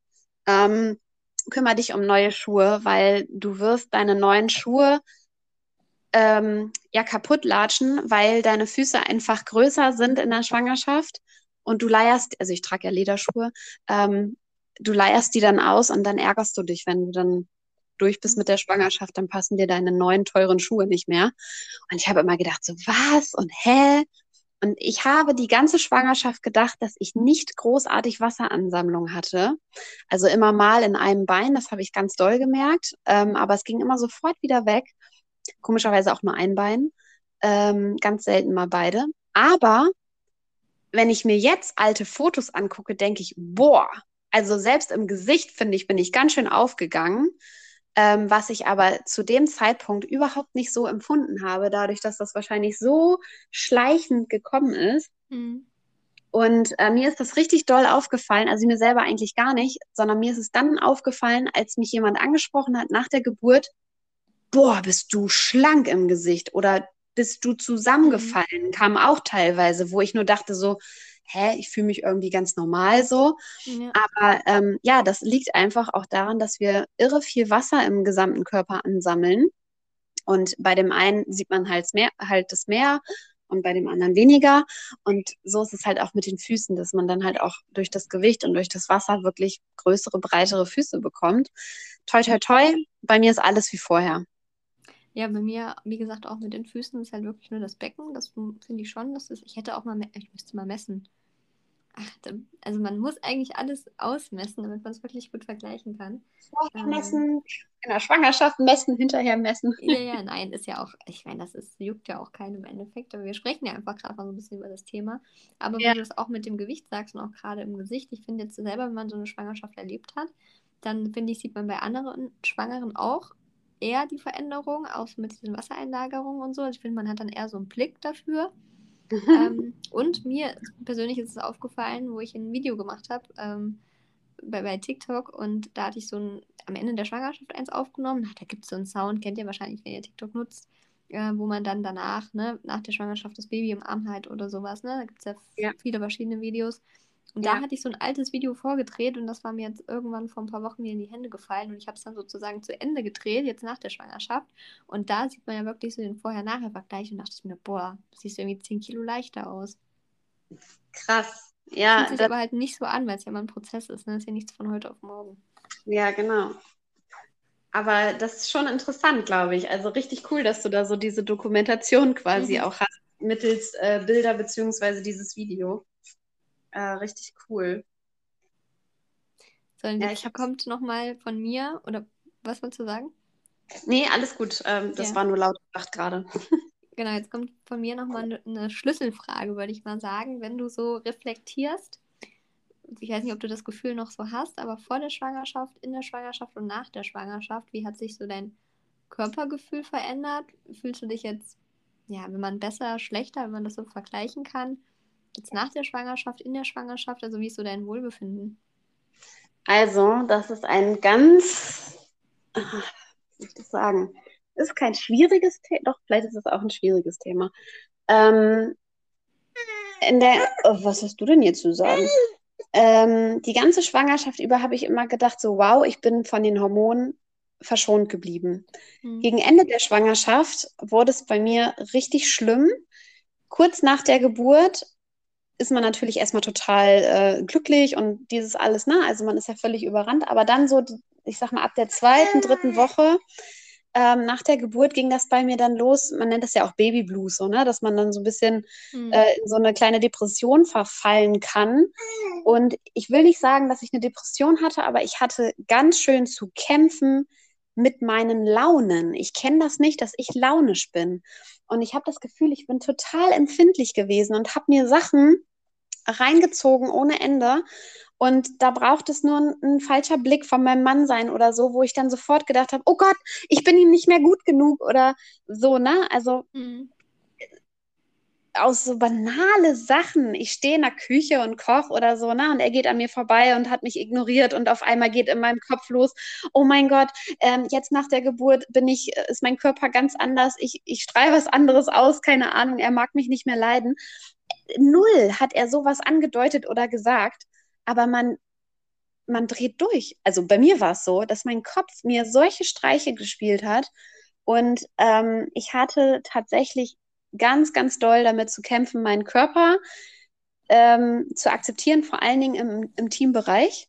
ähm, kümmere dich um neue Schuhe, weil du wirst deine neuen Schuhe ähm, ja kaputt latschen, weil deine Füße einfach größer sind in der Schwangerschaft und du leierst, also ich trage ja Lederschuhe, ähm, du leierst die dann aus und dann ärgerst du dich, wenn du dann durch bist mit der Schwangerschaft, dann passen dir deine neuen teuren Schuhe nicht mehr. Und ich habe immer gedacht, so was und hä? Und ich habe die ganze Schwangerschaft gedacht, dass ich nicht großartig Wasseransammlung hatte. Also immer mal in einem Bein, das habe ich ganz doll gemerkt. Ähm, aber es ging immer sofort wieder weg. Komischerweise auch nur ein Bein. Ähm, ganz selten mal beide. Aber wenn ich mir jetzt alte Fotos angucke, denke ich, boah, also selbst im Gesicht, finde ich, bin ich ganz schön aufgegangen ähm, was ich aber zu dem Zeitpunkt überhaupt nicht so empfunden habe, dadurch, dass das wahrscheinlich so schleichend gekommen ist. Mhm. Und äh, mir ist das richtig doll aufgefallen, also mir selber eigentlich gar nicht, sondern mir ist es dann aufgefallen, als mich jemand angesprochen hat nach der Geburt, boah, bist du schlank im Gesicht oder bist du zusammengefallen, mhm. kam auch teilweise, wo ich nur dachte so, hä, ich fühle mich irgendwie ganz normal so. Ja. Aber ähm, ja, das liegt einfach auch daran, dass wir irre viel Wasser im gesamten Körper ansammeln. Und bei dem einen sieht man halt, mehr, halt das Meer und bei dem anderen weniger. Und so ist es halt auch mit den Füßen, dass man dann halt auch durch das Gewicht und durch das Wasser wirklich größere, breitere Füße bekommt. Toi, toi, toi, bei mir ist alles wie vorher. Ja, bei mir, wie gesagt, auch mit den Füßen ist halt wirklich nur das Becken. Das finde ich schon. Das ist, ich hätte auch mal, ich müsste mal messen. Ach, also man muss eigentlich alles ausmessen, damit man es wirklich gut vergleichen kann. Vorher ähm, messen, in der Schwangerschaft messen, hinterher messen. Ja, ja, nein, ist ja auch, ich meine, das ist, juckt ja auch keinem im Endeffekt, aber wir sprechen ja einfach gerade mal so ein bisschen über das Thema. Aber ja. wenn du das auch mit dem Gewicht sagst und auch gerade im Gesicht, ich finde jetzt selber, wenn man so eine Schwangerschaft erlebt hat, dann finde ich, sieht man bei anderen Schwangeren auch eher die Veränderung, auch mit diesen Wassereinlagerungen und so. Also ich finde, man hat dann eher so einen Blick dafür. ähm, und mir persönlich ist es aufgefallen, wo ich ein Video gemacht habe ähm, bei, bei TikTok und da hatte ich so ein, am Ende der Schwangerschaft eins aufgenommen. Ach, da gibt es so einen Sound, kennt ihr wahrscheinlich, wenn ihr TikTok nutzt, äh, wo man dann danach, ne, nach der Schwangerschaft das Baby im Arm halt oder sowas, ne? Da gibt es ja, ja, viele verschiedene Videos. Und ja. da hatte ich so ein altes Video vorgedreht und das war mir jetzt irgendwann vor ein paar Wochen mir in die Hände gefallen und ich habe es dann sozusagen zu Ende gedreht, jetzt nach der Schwangerschaft. Und da sieht man ja wirklich so den Vorher-Nachher-Vergleich und dachte ich mir, boah, du siehst irgendwie 10 Kilo leichter aus. Krass. Ja. Fühlt sich das... aber halt nicht so an, weil es ja immer ein Prozess ist, ne? Das ist ja nichts von heute auf morgen. Ja, genau. Aber das ist schon interessant, glaube ich. Also richtig cool, dass du da so diese Dokumentation quasi mhm. auch hast, mittels äh, Bilder beziehungsweise dieses Video. Äh, richtig cool. So, und ja, ich hab... kommt nochmal von mir, oder was wolltest du sagen? Nee, alles gut. Ähm, das ja. war nur laut gedacht gerade. Genau, jetzt kommt von mir nochmal eine Schlüsselfrage, würde ich mal sagen. Wenn du so reflektierst, ich weiß nicht, ob du das Gefühl noch so hast, aber vor der Schwangerschaft, in der Schwangerschaft und nach der Schwangerschaft, wie hat sich so dein Körpergefühl verändert? Fühlst du dich jetzt, ja, wenn man besser, schlechter, wenn man das so vergleichen kann, jetzt nach der Schwangerschaft, in der Schwangerschaft? Also wie ist so dein Wohlbefinden? Also, das ist ein ganz, ach, wie soll ich das sagen, ist kein schwieriges Thema, doch, vielleicht ist es auch ein schwieriges Thema. Ähm, in der, oh, was hast du denn jetzt zu sagen? Ähm, die ganze Schwangerschaft über habe ich immer gedacht, so wow, ich bin von den Hormonen verschont geblieben. Mhm. Gegen Ende der Schwangerschaft wurde es bei mir richtig schlimm. Kurz nach der Geburt ist man natürlich erstmal total äh, glücklich und dieses alles, ne? Also man ist ja völlig überrannt, aber dann so, ich sag mal, ab der zweiten, dritten Woche ähm, nach der Geburt ging das bei mir dann los. Man nennt das ja auch Babyblues, so, ne? dass man dann so ein bisschen mhm. äh, in so eine kleine Depression verfallen kann. Und ich will nicht sagen, dass ich eine Depression hatte, aber ich hatte ganz schön zu kämpfen mit meinen Launen. Ich kenne das nicht, dass ich launisch bin. Und ich habe das Gefühl, ich bin total empfindlich gewesen und habe mir Sachen reingezogen ohne Ende. Und da braucht es nur ein, ein, falscher Blick von meinem Mann sein oder so, wo ich dann sofort gedacht habe, oh Gott, ich bin ihm nicht mehr gut genug oder so, ne? Also mhm. Aus so banale Sachen. Ich stehe in der Küche und koche oder so, ne? Und er geht an mir vorbei und hat mich ignoriert und auf einmal geht in meinem Kopf los, oh mein Gott, ähm, jetzt nach der Geburt bin ich, ist mein Körper ganz anders, ich, ich strahle was anderes aus, keine Ahnung, er mag mich nicht mehr leiden. Null hat er sowas angedeutet oder gesagt aber man, man dreht durch. Also bei mir war es so, dass mein Kopf mir solche Streiche gespielt hat und ähm, ich hatte tatsächlich ganz, ganz doll damit zu kämpfen, meinen Körper ähm, zu akzeptieren, vor allen Dingen im, im Teambereich,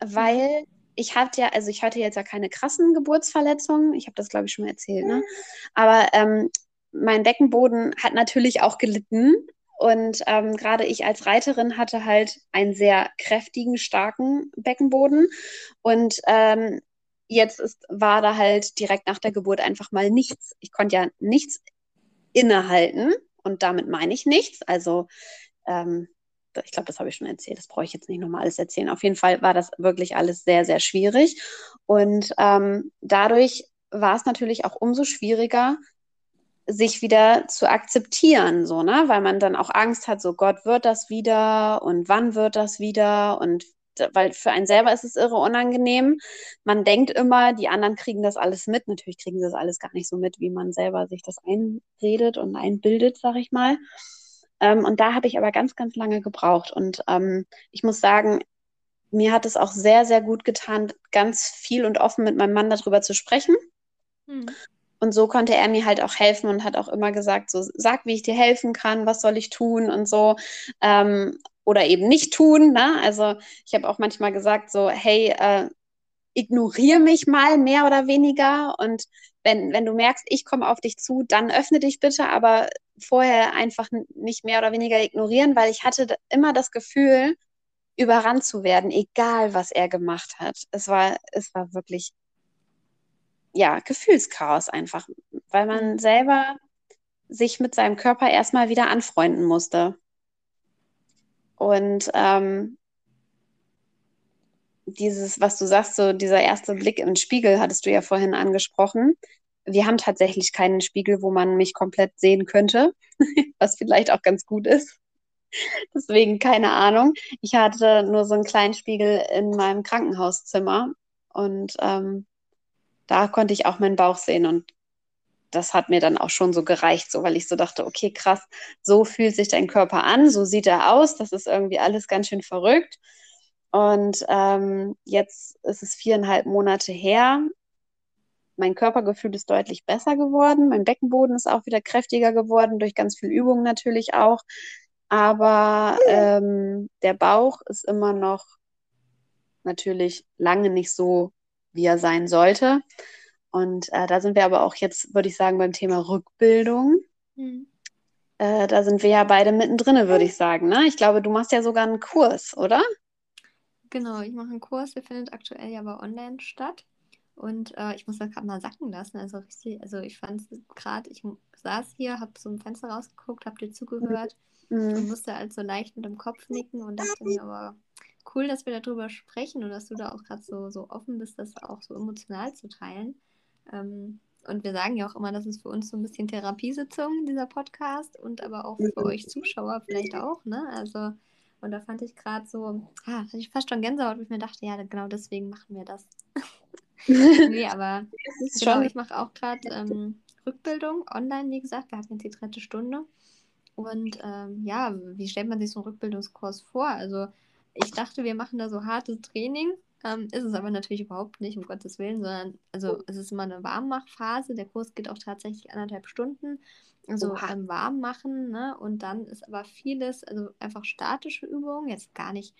weil ich hatte ja, also ich hatte jetzt ja keine krassen Geburtsverletzungen, ich habe das glaube ich schon mal erzählt, ne? Aber ähm, mein Beckenboden hat natürlich auch gelitten und ähm, gerade ich als Reiterin hatte halt einen sehr kräftigen, starken Beckenboden. Und ähm, jetzt ist, war da halt direkt nach der Geburt einfach mal nichts. Ich konnte ja nichts innehalten. Und damit meine ich nichts. Also ähm, ich glaube, das habe ich schon erzählt, das brauche ich jetzt nicht nochmal alles erzählen. Auf jeden Fall war das wirklich alles sehr, sehr schwierig. Und ähm, dadurch war es natürlich auch umso schwieriger, sich wieder zu akzeptieren, so, ne? Weil man dann auch Angst hat, so Gott wird das wieder und wann wird das wieder und weil für einen selber ist es irre unangenehm. Man denkt immer, die anderen kriegen das alles mit. Natürlich kriegen sie das alles gar nicht so mit, wie man selber sich das einredet und einbildet, sag ich mal. Ähm, und da habe ich aber ganz, ganz lange gebraucht. Und ähm, ich muss sagen, mir hat es auch sehr, sehr gut getan, ganz viel und offen mit meinem Mann darüber zu sprechen. Hm. Und so konnte er mir halt auch helfen und hat auch immer gesagt, so sag, wie ich dir helfen kann, was soll ich tun und so. Ähm, oder eben nicht tun. Ne? Also ich habe auch manchmal gesagt, so, hey, äh, ignoriere mich mal mehr oder weniger. Und wenn, wenn du merkst, ich komme auf dich zu, dann öffne dich bitte, aber vorher einfach nicht mehr oder weniger ignorieren, weil ich hatte immer das Gefühl, überrannt zu werden, egal was er gemacht hat. Es war, es war wirklich ja, Gefühlschaos einfach, weil man mhm. selber sich mit seinem Körper erstmal wieder anfreunden musste. Und ähm, dieses, was du sagst, so dieser erste Blick im Spiegel, hattest du ja vorhin angesprochen. Wir haben tatsächlich keinen Spiegel, wo man mich komplett sehen könnte, was vielleicht auch ganz gut ist. Deswegen keine Ahnung. Ich hatte nur so einen kleinen Spiegel in meinem Krankenhauszimmer und ähm, da konnte ich auch meinen Bauch sehen und das hat mir dann auch schon so gereicht, so weil ich so dachte, okay, krass, so fühlt sich dein Körper an, so sieht er aus, das ist irgendwie alles ganz schön verrückt. Und ähm, jetzt ist es viereinhalb Monate her. Mein Körpergefühl ist deutlich besser geworden. Mein Beckenboden ist auch wieder kräftiger geworden, durch ganz viel Übung natürlich auch. Aber ähm, der Bauch ist immer noch natürlich lange nicht so wie er sein sollte. Und äh, da sind wir aber auch jetzt, würde ich sagen, beim Thema Rückbildung. Mhm. Äh, da sind wir ja beide mittendrin, würde ich sagen. Ne? Ich glaube, du machst ja sogar einen Kurs, oder? Genau, ich mache einen Kurs, der findet aktuell ja aber online statt. Und äh, ich muss das gerade mal sacken lassen. Also richtig, also ich fand es gerade, ich saß hier, habe zum Fenster rausgeguckt, habe dir zugehört mhm. und musste halt so leicht mit dem Kopf nicken und dachte mir aber, cool, dass wir darüber sprechen und dass du da auch gerade so, so offen bist, das auch so emotional zu teilen. Ähm, und wir sagen ja auch immer, das ist für uns so ein bisschen Therapiesitzung, dieser Podcast, und aber auch für euch Zuschauer vielleicht auch, ne? Also, und da fand ich gerade so, ah, hatte ich fast schon Gänsehaut, wo ich mir dachte, ja, genau deswegen machen wir das. nee, aber genau, ich mache auch gerade ähm, Rückbildung online, wie gesagt. Wir hatten jetzt die dritte Stunde. Und ähm, ja, wie stellt man sich so einen Rückbildungskurs vor? Also ich dachte, wir machen da so hartes Training. Ähm, ist es aber natürlich überhaupt nicht, um Gottes Willen, sondern also es ist immer eine Warmmachphase. Der Kurs geht auch tatsächlich anderthalb Stunden. Also ähm, warm machen, ne? Und dann ist aber vieles, also einfach statische Übungen, jetzt gar nicht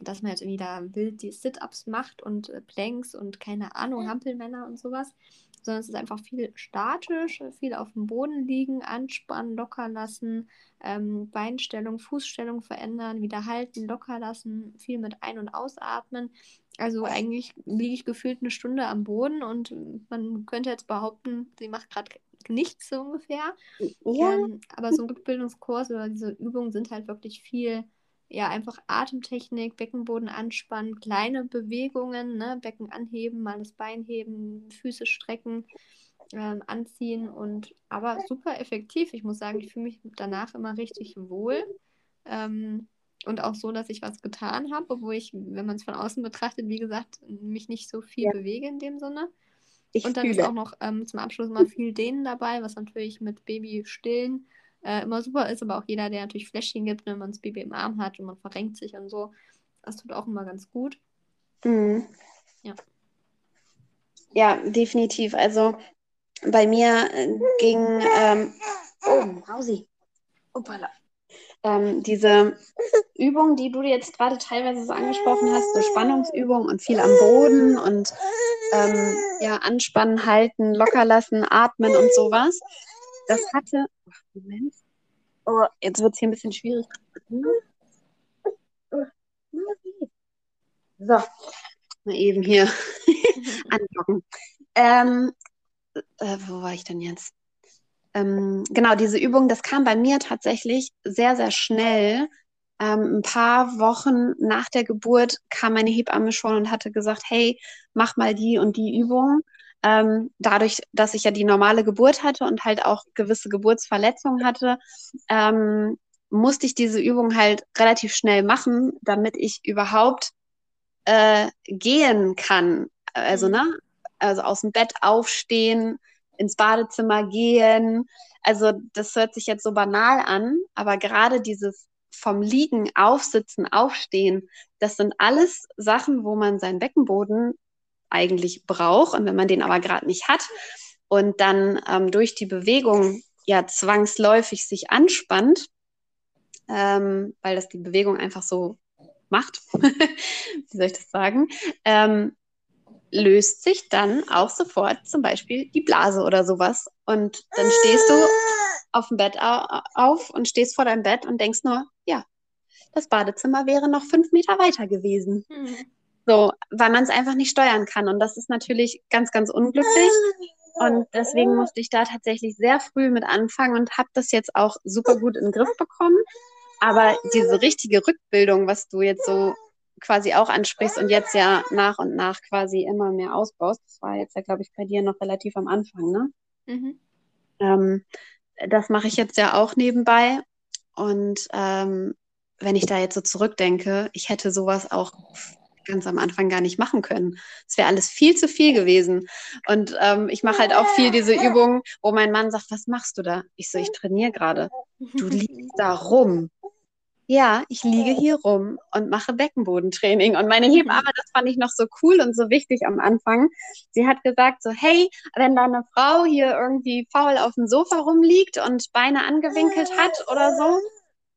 dass man jetzt irgendwie da wild die Sit-Ups macht und äh, Planks und keine Ahnung, Hampelmänner und sowas, sondern es ist einfach viel statisch, viel auf dem Boden liegen, anspannen, locker lassen, ähm, Beinstellung, Fußstellung verändern, wieder halten, locker lassen, viel mit Ein- und Ausatmen. Also eigentlich liege ich gefühlt eine Stunde am Boden und man könnte jetzt behaupten, sie macht gerade nichts so ungefähr. Ja. Ähm, aber so ein Rückbildungskurs oder diese Übungen sind halt wirklich viel ja, einfach Atemtechnik, Beckenboden anspannen, kleine Bewegungen, ne? Becken anheben, mal das Bein heben, Füße strecken, ähm, anziehen und aber super effektiv. Ich muss sagen, ich fühle mich danach immer richtig wohl. Ähm, und auch so, dass ich was getan habe, obwohl ich, wenn man es von außen betrachtet, wie gesagt, mich nicht so viel ja. bewege in dem Sinne. Ich und dann fühle. ist auch noch ähm, zum Abschluss mal viel Dehnen dabei, was natürlich mit Baby stillen äh, immer super ist, aber auch jeder, der natürlich Fläschchen gibt, wenn man das Baby im Arm hat und man verrenkt sich und so, das tut auch immer ganz gut. Mhm. Ja. Ja, definitiv. Also bei mir äh, ging, ähm, oh, Mausi, Uppala. Ähm, diese Übung, die du jetzt gerade teilweise so angesprochen hast, so Spannungsübung und viel am Boden und ähm, ja, anspannen, halten, locker lassen, atmen und sowas das hatte. Moment. Oh, jetzt wird es hier ein bisschen schwierig. So, mal eben hier andocken. Ähm, äh, wo war ich denn jetzt? Ähm, genau, diese Übung, das kam bei mir tatsächlich sehr, sehr schnell. Ähm, ein paar Wochen nach der Geburt kam meine Hebamme schon und hatte gesagt, hey, mach mal die und die Übung ähm, dadurch, dass ich ja die normale Geburt hatte und halt auch gewisse Geburtsverletzungen hatte, ähm, musste ich diese Übung halt relativ schnell machen, damit ich überhaupt äh, gehen kann. Also, mhm. ne? Also aus dem Bett aufstehen, ins Badezimmer gehen. Also, das hört sich jetzt so banal an, aber gerade dieses vom Liegen, Aufsitzen, Aufstehen, das sind alles Sachen, wo man seinen Beckenboden eigentlich braucht und wenn man den aber gerade nicht hat und dann ähm, durch die Bewegung ja zwangsläufig sich anspannt, ähm, weil das die Bewegung einfach so macht, wie soll ich das sagen, ähm, löst sich dann auch sofort zum Beispiel die Blase oder sowas. Und dann stehst du auf dem Bett auf und stehst vor deinem Bett und denkst nur, ja, das Badezimmer wäre noch fünf Meter weiter gewesen. Mhm. So, weil man es einfach nicht steuern kann. Und das ist natürlich ganz, ganz unglücklich. Und deswegen musste ich da tatsächlich sehr früh mit anfangen und habe das jetzt auch super gut in den Griff bekommen. Aber diese richtige Rückbildung, was du jetzt so quasi auch ansprichst und jetzt ja nach und nach quasi immer mehr ausbaust, das war jetzt ja, glaube ich, bei dir noch relativ am Anfang, ne? Mhm. Ähm, das mache ich jetzt ja auch nebenbei. Und ähm, wenn ich da jetzt so zurückdenke, ich hätte sowas auch ganz am Anfang gar nicht machen können. Es wäre alles viel zu viel gewesen. Und ähm, ich mache halt auch viel diese Übungen, wo mein Mann sagt, was machst du da? Ich so, ich trainiere gerade. Du liegst da rum. Ja, ich liege hier rum und mache Beckenbodentraining. Und meine Hebamme, das fand ich noch so cool und so wichtig am Anfang. Sie hat gesagt so, hey, wenn da eine Frau hier irgendwie faul auf dem Sofa rumliegt und Beine angewinkelt hat oder so,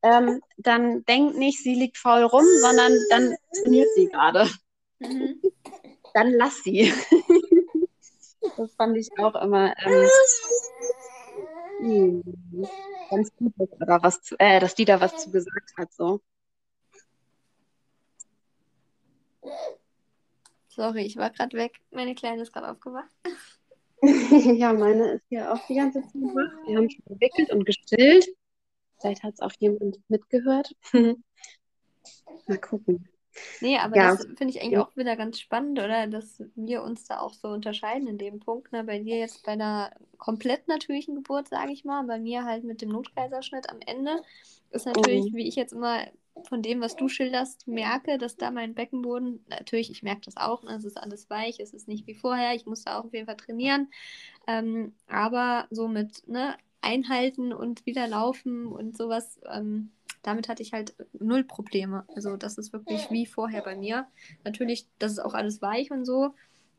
ähm, dann denkt nicht, sie liegt faul rum, sondern dann trainiert sie gerade. Mhm. Dann lass sie. das fand ich auch immer ähm, hm, ganz gut, dass, was, äh, dass die da was zu gesagt hat. So. Sorry, ich war gerade weg. Meine Kleine ist gerade aufgewacht. ja, meine ist ja auch die ganze Zeit wach. Wir haben schon gewickelt und gestillt. Vielleicht hat es auch jemand mitgehört. Mal gucken. Nee, aber Ja. das finde ich eigentlich auch wieder ganz spannend, oder? Dass wir uns da auch so unterscheiden in dem Punkt. Ne? Bei dir jetzt bei einer komplett natürlichen Geburt, sage ich mal, bei mir halt mit dem Notkaiserschnitt am Ende, ist natürlich, Mhm. wie ich jetzt immer von dem, was du schilderst, merke, dass da mein Beckenboden, natürlich, ich merke das auch, ne? es ist alles weich, es ist nicht wie vorher, ich muss da auch auf jeden Fall trainieren. Ähm, aber so mit ne, Einhalten und wieder laufen und sowas, ähm, damit hatte ich halt null Probleme. Also das ist wirklich wie vorher bei mir. Natürlich, das ist auch alles weich und so.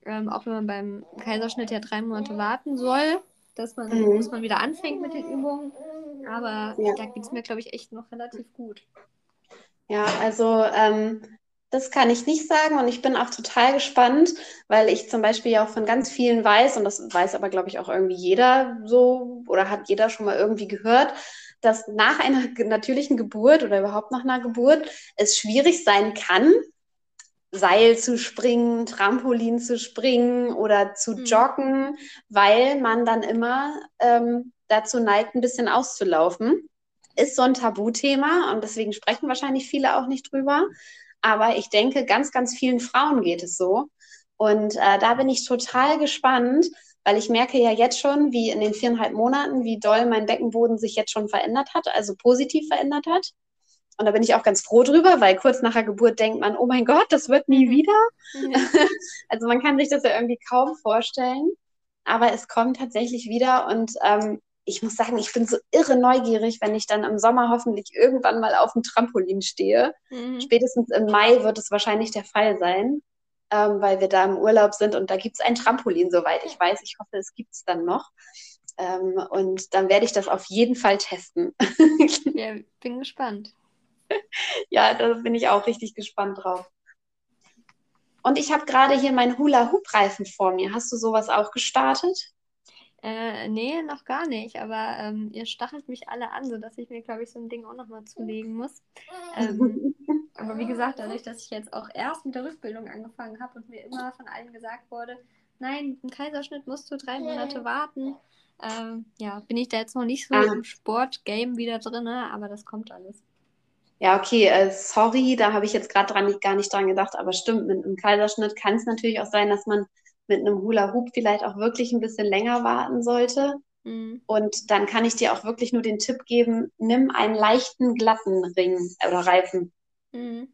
Ähm, auch wenn man beim Kaiserschnitt ja drei Monate warten soll, dass man, Mhm. bis man wieder anfängt mit den Übungen. Aber Ja. da geht es mir, glaube ich, echt noch relativ gut. Ja, also ähm, das kann ich nicht sagen und ich bin auch total gespannt, weil ich zum Beispiel ja auch von ganz vielen weiß, und das weiß aber, glaube ich, auch irgendwie jeder so oder hat jeder schon mal irgendwie gehört, dass nach einer natürlichen Geburt oder überhaupt nach einer Geburt es schwierig sein kann, Seil zu springen, Trampolin zu springen oder zu Mhm. joggen, weil man dann immer ähm, dazu neigt, ein bisschen auszulaufen. Ist so ein Tabuthema und deswegen sprechen wahrscheinlich viele auch nicht drüber. Aber ich denke, ganz, ganz vielen Frauen geht es so. Und äh, da bin ich total gespannt, weil ich merke ja jetzt schon, wie in den viereinhalb Monaten, wie doll mein Beckenboden sich jetzt schon verändert hat, also positiv verändert hat. Und da bin ich auch ganz froh drüber, weil kurz nach der Geburt denkt man, oh mein Gott, das wird nie Mhm. wieder. Ja. Also man kann sich das ja irgendwie kaum vorstellen, aber es kommt tatsächlich wieder und ähm, ich muss sagen, ich bin so irre neugierig, wenn ich dann im Sommer hoffentlich irgendwann mal auf dem Trampolin stehe. Mhm. Spätestens im Mai wird es wahrscheinlich der Fall sein, ähm, weil wir da im Urlaub sind und da gibt es ein Trampolin, soweit ich weiß. Ich hoffe, es gibt es dann noch. Ähm, und dann werde ich das auf jeden Fall testen. Ja, bin gespannt. Ja, da bin ich auch richtig gespannt drauf. Und ich habe gerade hier meinen Hula-Hoop-Reifen vor mir. Hast du sowas auch gestartet? Äh, nee, noch gar nicht, aber ähm, ihr stachelt mich alle an, sodass ich mir, glaube ich, so ein Ding auch nochmal zulegen muss. Ähm, aber wie gesagt, dadurch, dass ich jetzt auch erst mit der Rückbildung angefangen habe und mir immer von allen gesagt wurde, nein, dem Kaiserschnitt musst du drei Monate warten, ähm, ja, bin ich da jetzt noch nicht so Ah. im Sportgame wieder drin, aber das kommt alles. Ja, okay, äh, sorry, da habe ich jetzt gerade gar nicht dran gedacht, aber stimmt, mit einem Kaiserschnitt kann es natürlich auch sein, dass man mit einem Hula-Hoop vielleicht auch wirklich ein bisschen länger warten sollte. Mhm. Und dann kann ich dir auch wirklich nur den Tipp geben, nimm einen leichten, glatten Ring oder Reifen. Mhm.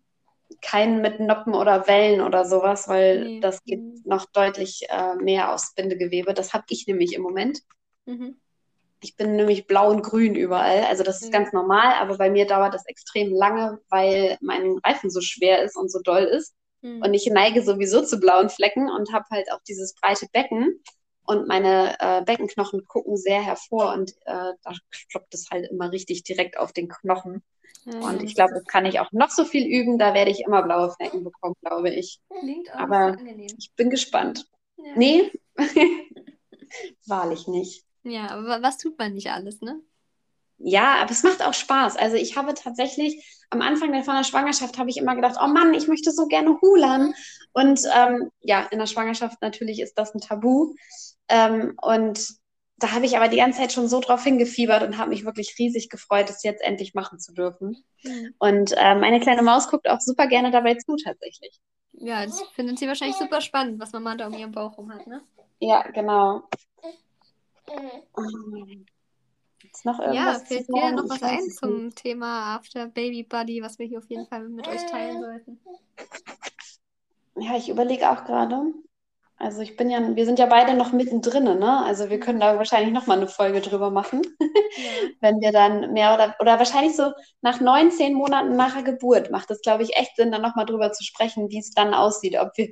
Keinen mit Noppen oder Wellen oder sowas, weil Nee. das geht Mhm. noch deutlich äh, mehr aufs Bindegewebe. Das habe ich nämlich im Moment. Mhm. Ich bin nämlich blau und grün überall. Also das ist Mhm. ganz normal, aber bei mir dauert das extrem lange, weil mein Reifen so schwer ist und so doll ist. Mhm. Und ich neige sowieso zu blauen Flecken und habe halt auch dieses breite Becken. Und meine äh, Beckenknochen gucken sehr hervor und äh, da kloppt es halt immer richtig direkt auf den Knochen. Ja, Und ich glaube, das kann ich auch noch so viel üben, da werde ich immer blaue Flecken bekommen, glaube ich. klingt auch aber- angenehm. Ich bin gespannt. Ja. Nee, wahrlich nicht. Ja, aber wa- was tut man nicht alles, ne? Ja, aber es macht auch Spaß. Also ich habe tatsächlich am Anfang der, von der Schwangerschaft habe ich immer gedacht, oh Mann, ich möchte so gerne hulern. Und ähm, ja, in der Schwangerschaft natürlich ist das ein Tabu. Ähm, und da habe ich aber die ganze Zeit schon so drauf hingefiebert und habe mich wirklich riesig gefreut, es jetzt endlich machen zu dürfen. Mhm. Und äh, meine kleine Maus guckt auch super gerne dabei zu, tatsächlich. Ja, das findet sie wahrscheinlich super spannend, was Mama da um ihren Bauch rum hat, ne? Ja, genau. Ähm, Ist noch Ja, irgendwas zu fällt dir sagen? noch was ein es nicht. zum Thema After Baby Buddy, was wir hier auf jeden Fall mit euch teilen sollten? Ja, ich überlege auch gerade. Also ich bin ja, wir sind ja beide noch mittendrin, ne? Also wir können da wahrscheinlich noch mal eine Folge drüber machen, Ja. wenn wir dann mehr oder oder wahrscheinlich so nach neun, zehn Monaten nach der Geburt macht es, glaube ich, echt Sinn, dann noch mal drüber zu sprechen, wie es dann aussieht, ob wir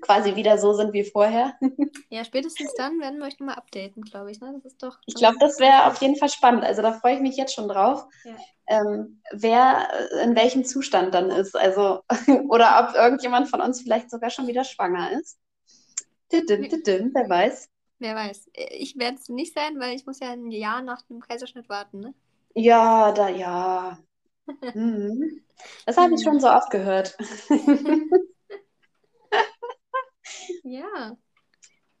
quasi wieder so sind wie vorher. Ja, spätestens dann werden wir euch nochmal updaten, glaube ich, ne? Das ist doch. Ich glaube, das wäre auf jeden Fall spannend. Also da freue ich mich jetzt schon drauf, Ja. ähm, wer äh, in welchem Zustand dann ist. Also, oder ob irgendjemand von uns vielleicht sogar schon wieder schwanger ist. Didim, didim, wer weiß. Wer weiß. Ich werde es nicht sein, weil ich muss ja ein Jahr nach dem Kaiserschnitt warten, ne? Ja, da, ja. Mhm. Das habe ich schon so oft gehört. Ja.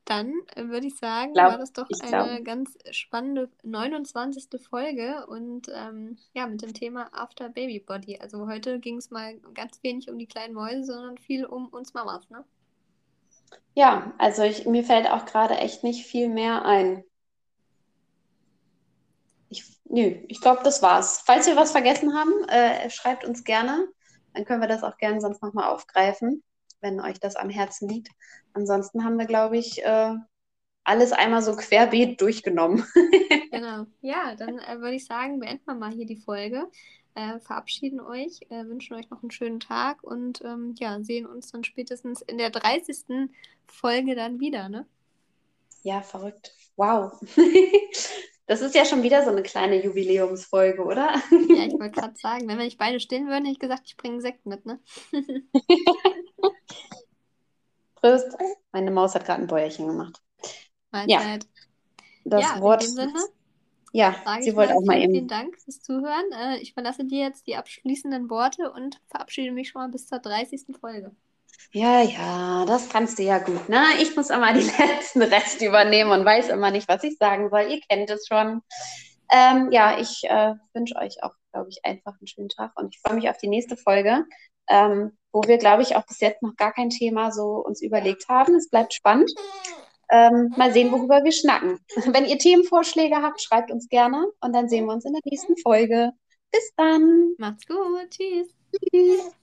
dann würde ich sagen, Glaub- war das doch eine glaube. ganz spannende 29. Folge und ähm, ja, mit dem Thema After Baby Body. Also heute ging es mal ganz wenig um die kleinen Mäuse, sondern viel um uns Mamas, ne? Ja, also ich, mir fällt auch gerade echt nicht viel mehr ein. Ich, nö, ich glaube, das war's. Falls wir was vergessen haben, äh, schreibt uns gerne. Dann können wir das auch gerne sonst nochmal aufgreifen, wenn euch das am Herzen liegt. Ansonsten haben wir, glaube ich, äh, alles einmal so querbeet durchgenommen. Genau. Ja, dann äh, würde ich sagen, beenden wir mal hier die Folge. Äh, verabschieden euch, äh, wünschen euch noch einen schönen Tag und ähm, ja, sehen uns dann spätestens in der 30. Folge dann wieder, ne? Ja, verrückt. Wow. Das ist ja schon wieder so eine kleine Jubiläumsfolge, oder? Ja, ich wollte gerade sagen, wenn wir nicht beide stehen würden, hätte ich gesagt, ich bringe Sekt mit, ne? Prost. Meine Maus hat gerade ein Bäuerchen gemacht. Mahlzeit. Das ja, Wort. in dem Sinne Ja, sage sie wollte auch mal vielen, eben. vielen Dank fürs Zuhören. Äh, ich verlasse dir jetzt die abschließenden Worte und verabschiede mich schon mal bis zur 30. Folge. Ja, ja, das kannst du ja gut, ne? Ich muss immer die letzten Reste übernehmen und weiß immer nicht, was ich sagen soll. Ihr kennt es schon. Ähm, ja, ich äh, wünsche euch auch, glaube ich, einfach einen schönen Tag und ich freue mich auf die nächste Folge, ähm, wo wir, glaube ich, auch bis jetzt noch gar kein Thema so uns überlegt haben. Es bleibt spannend. Ähm, mal sehen, worüber wir schnacken. Wenn ihr Themenvorschläge habt, schreibt uns gerne und dann sehen wir uns in der nächsten Folge. Bis dann. Macht's gut. Tschüss. Tschüss.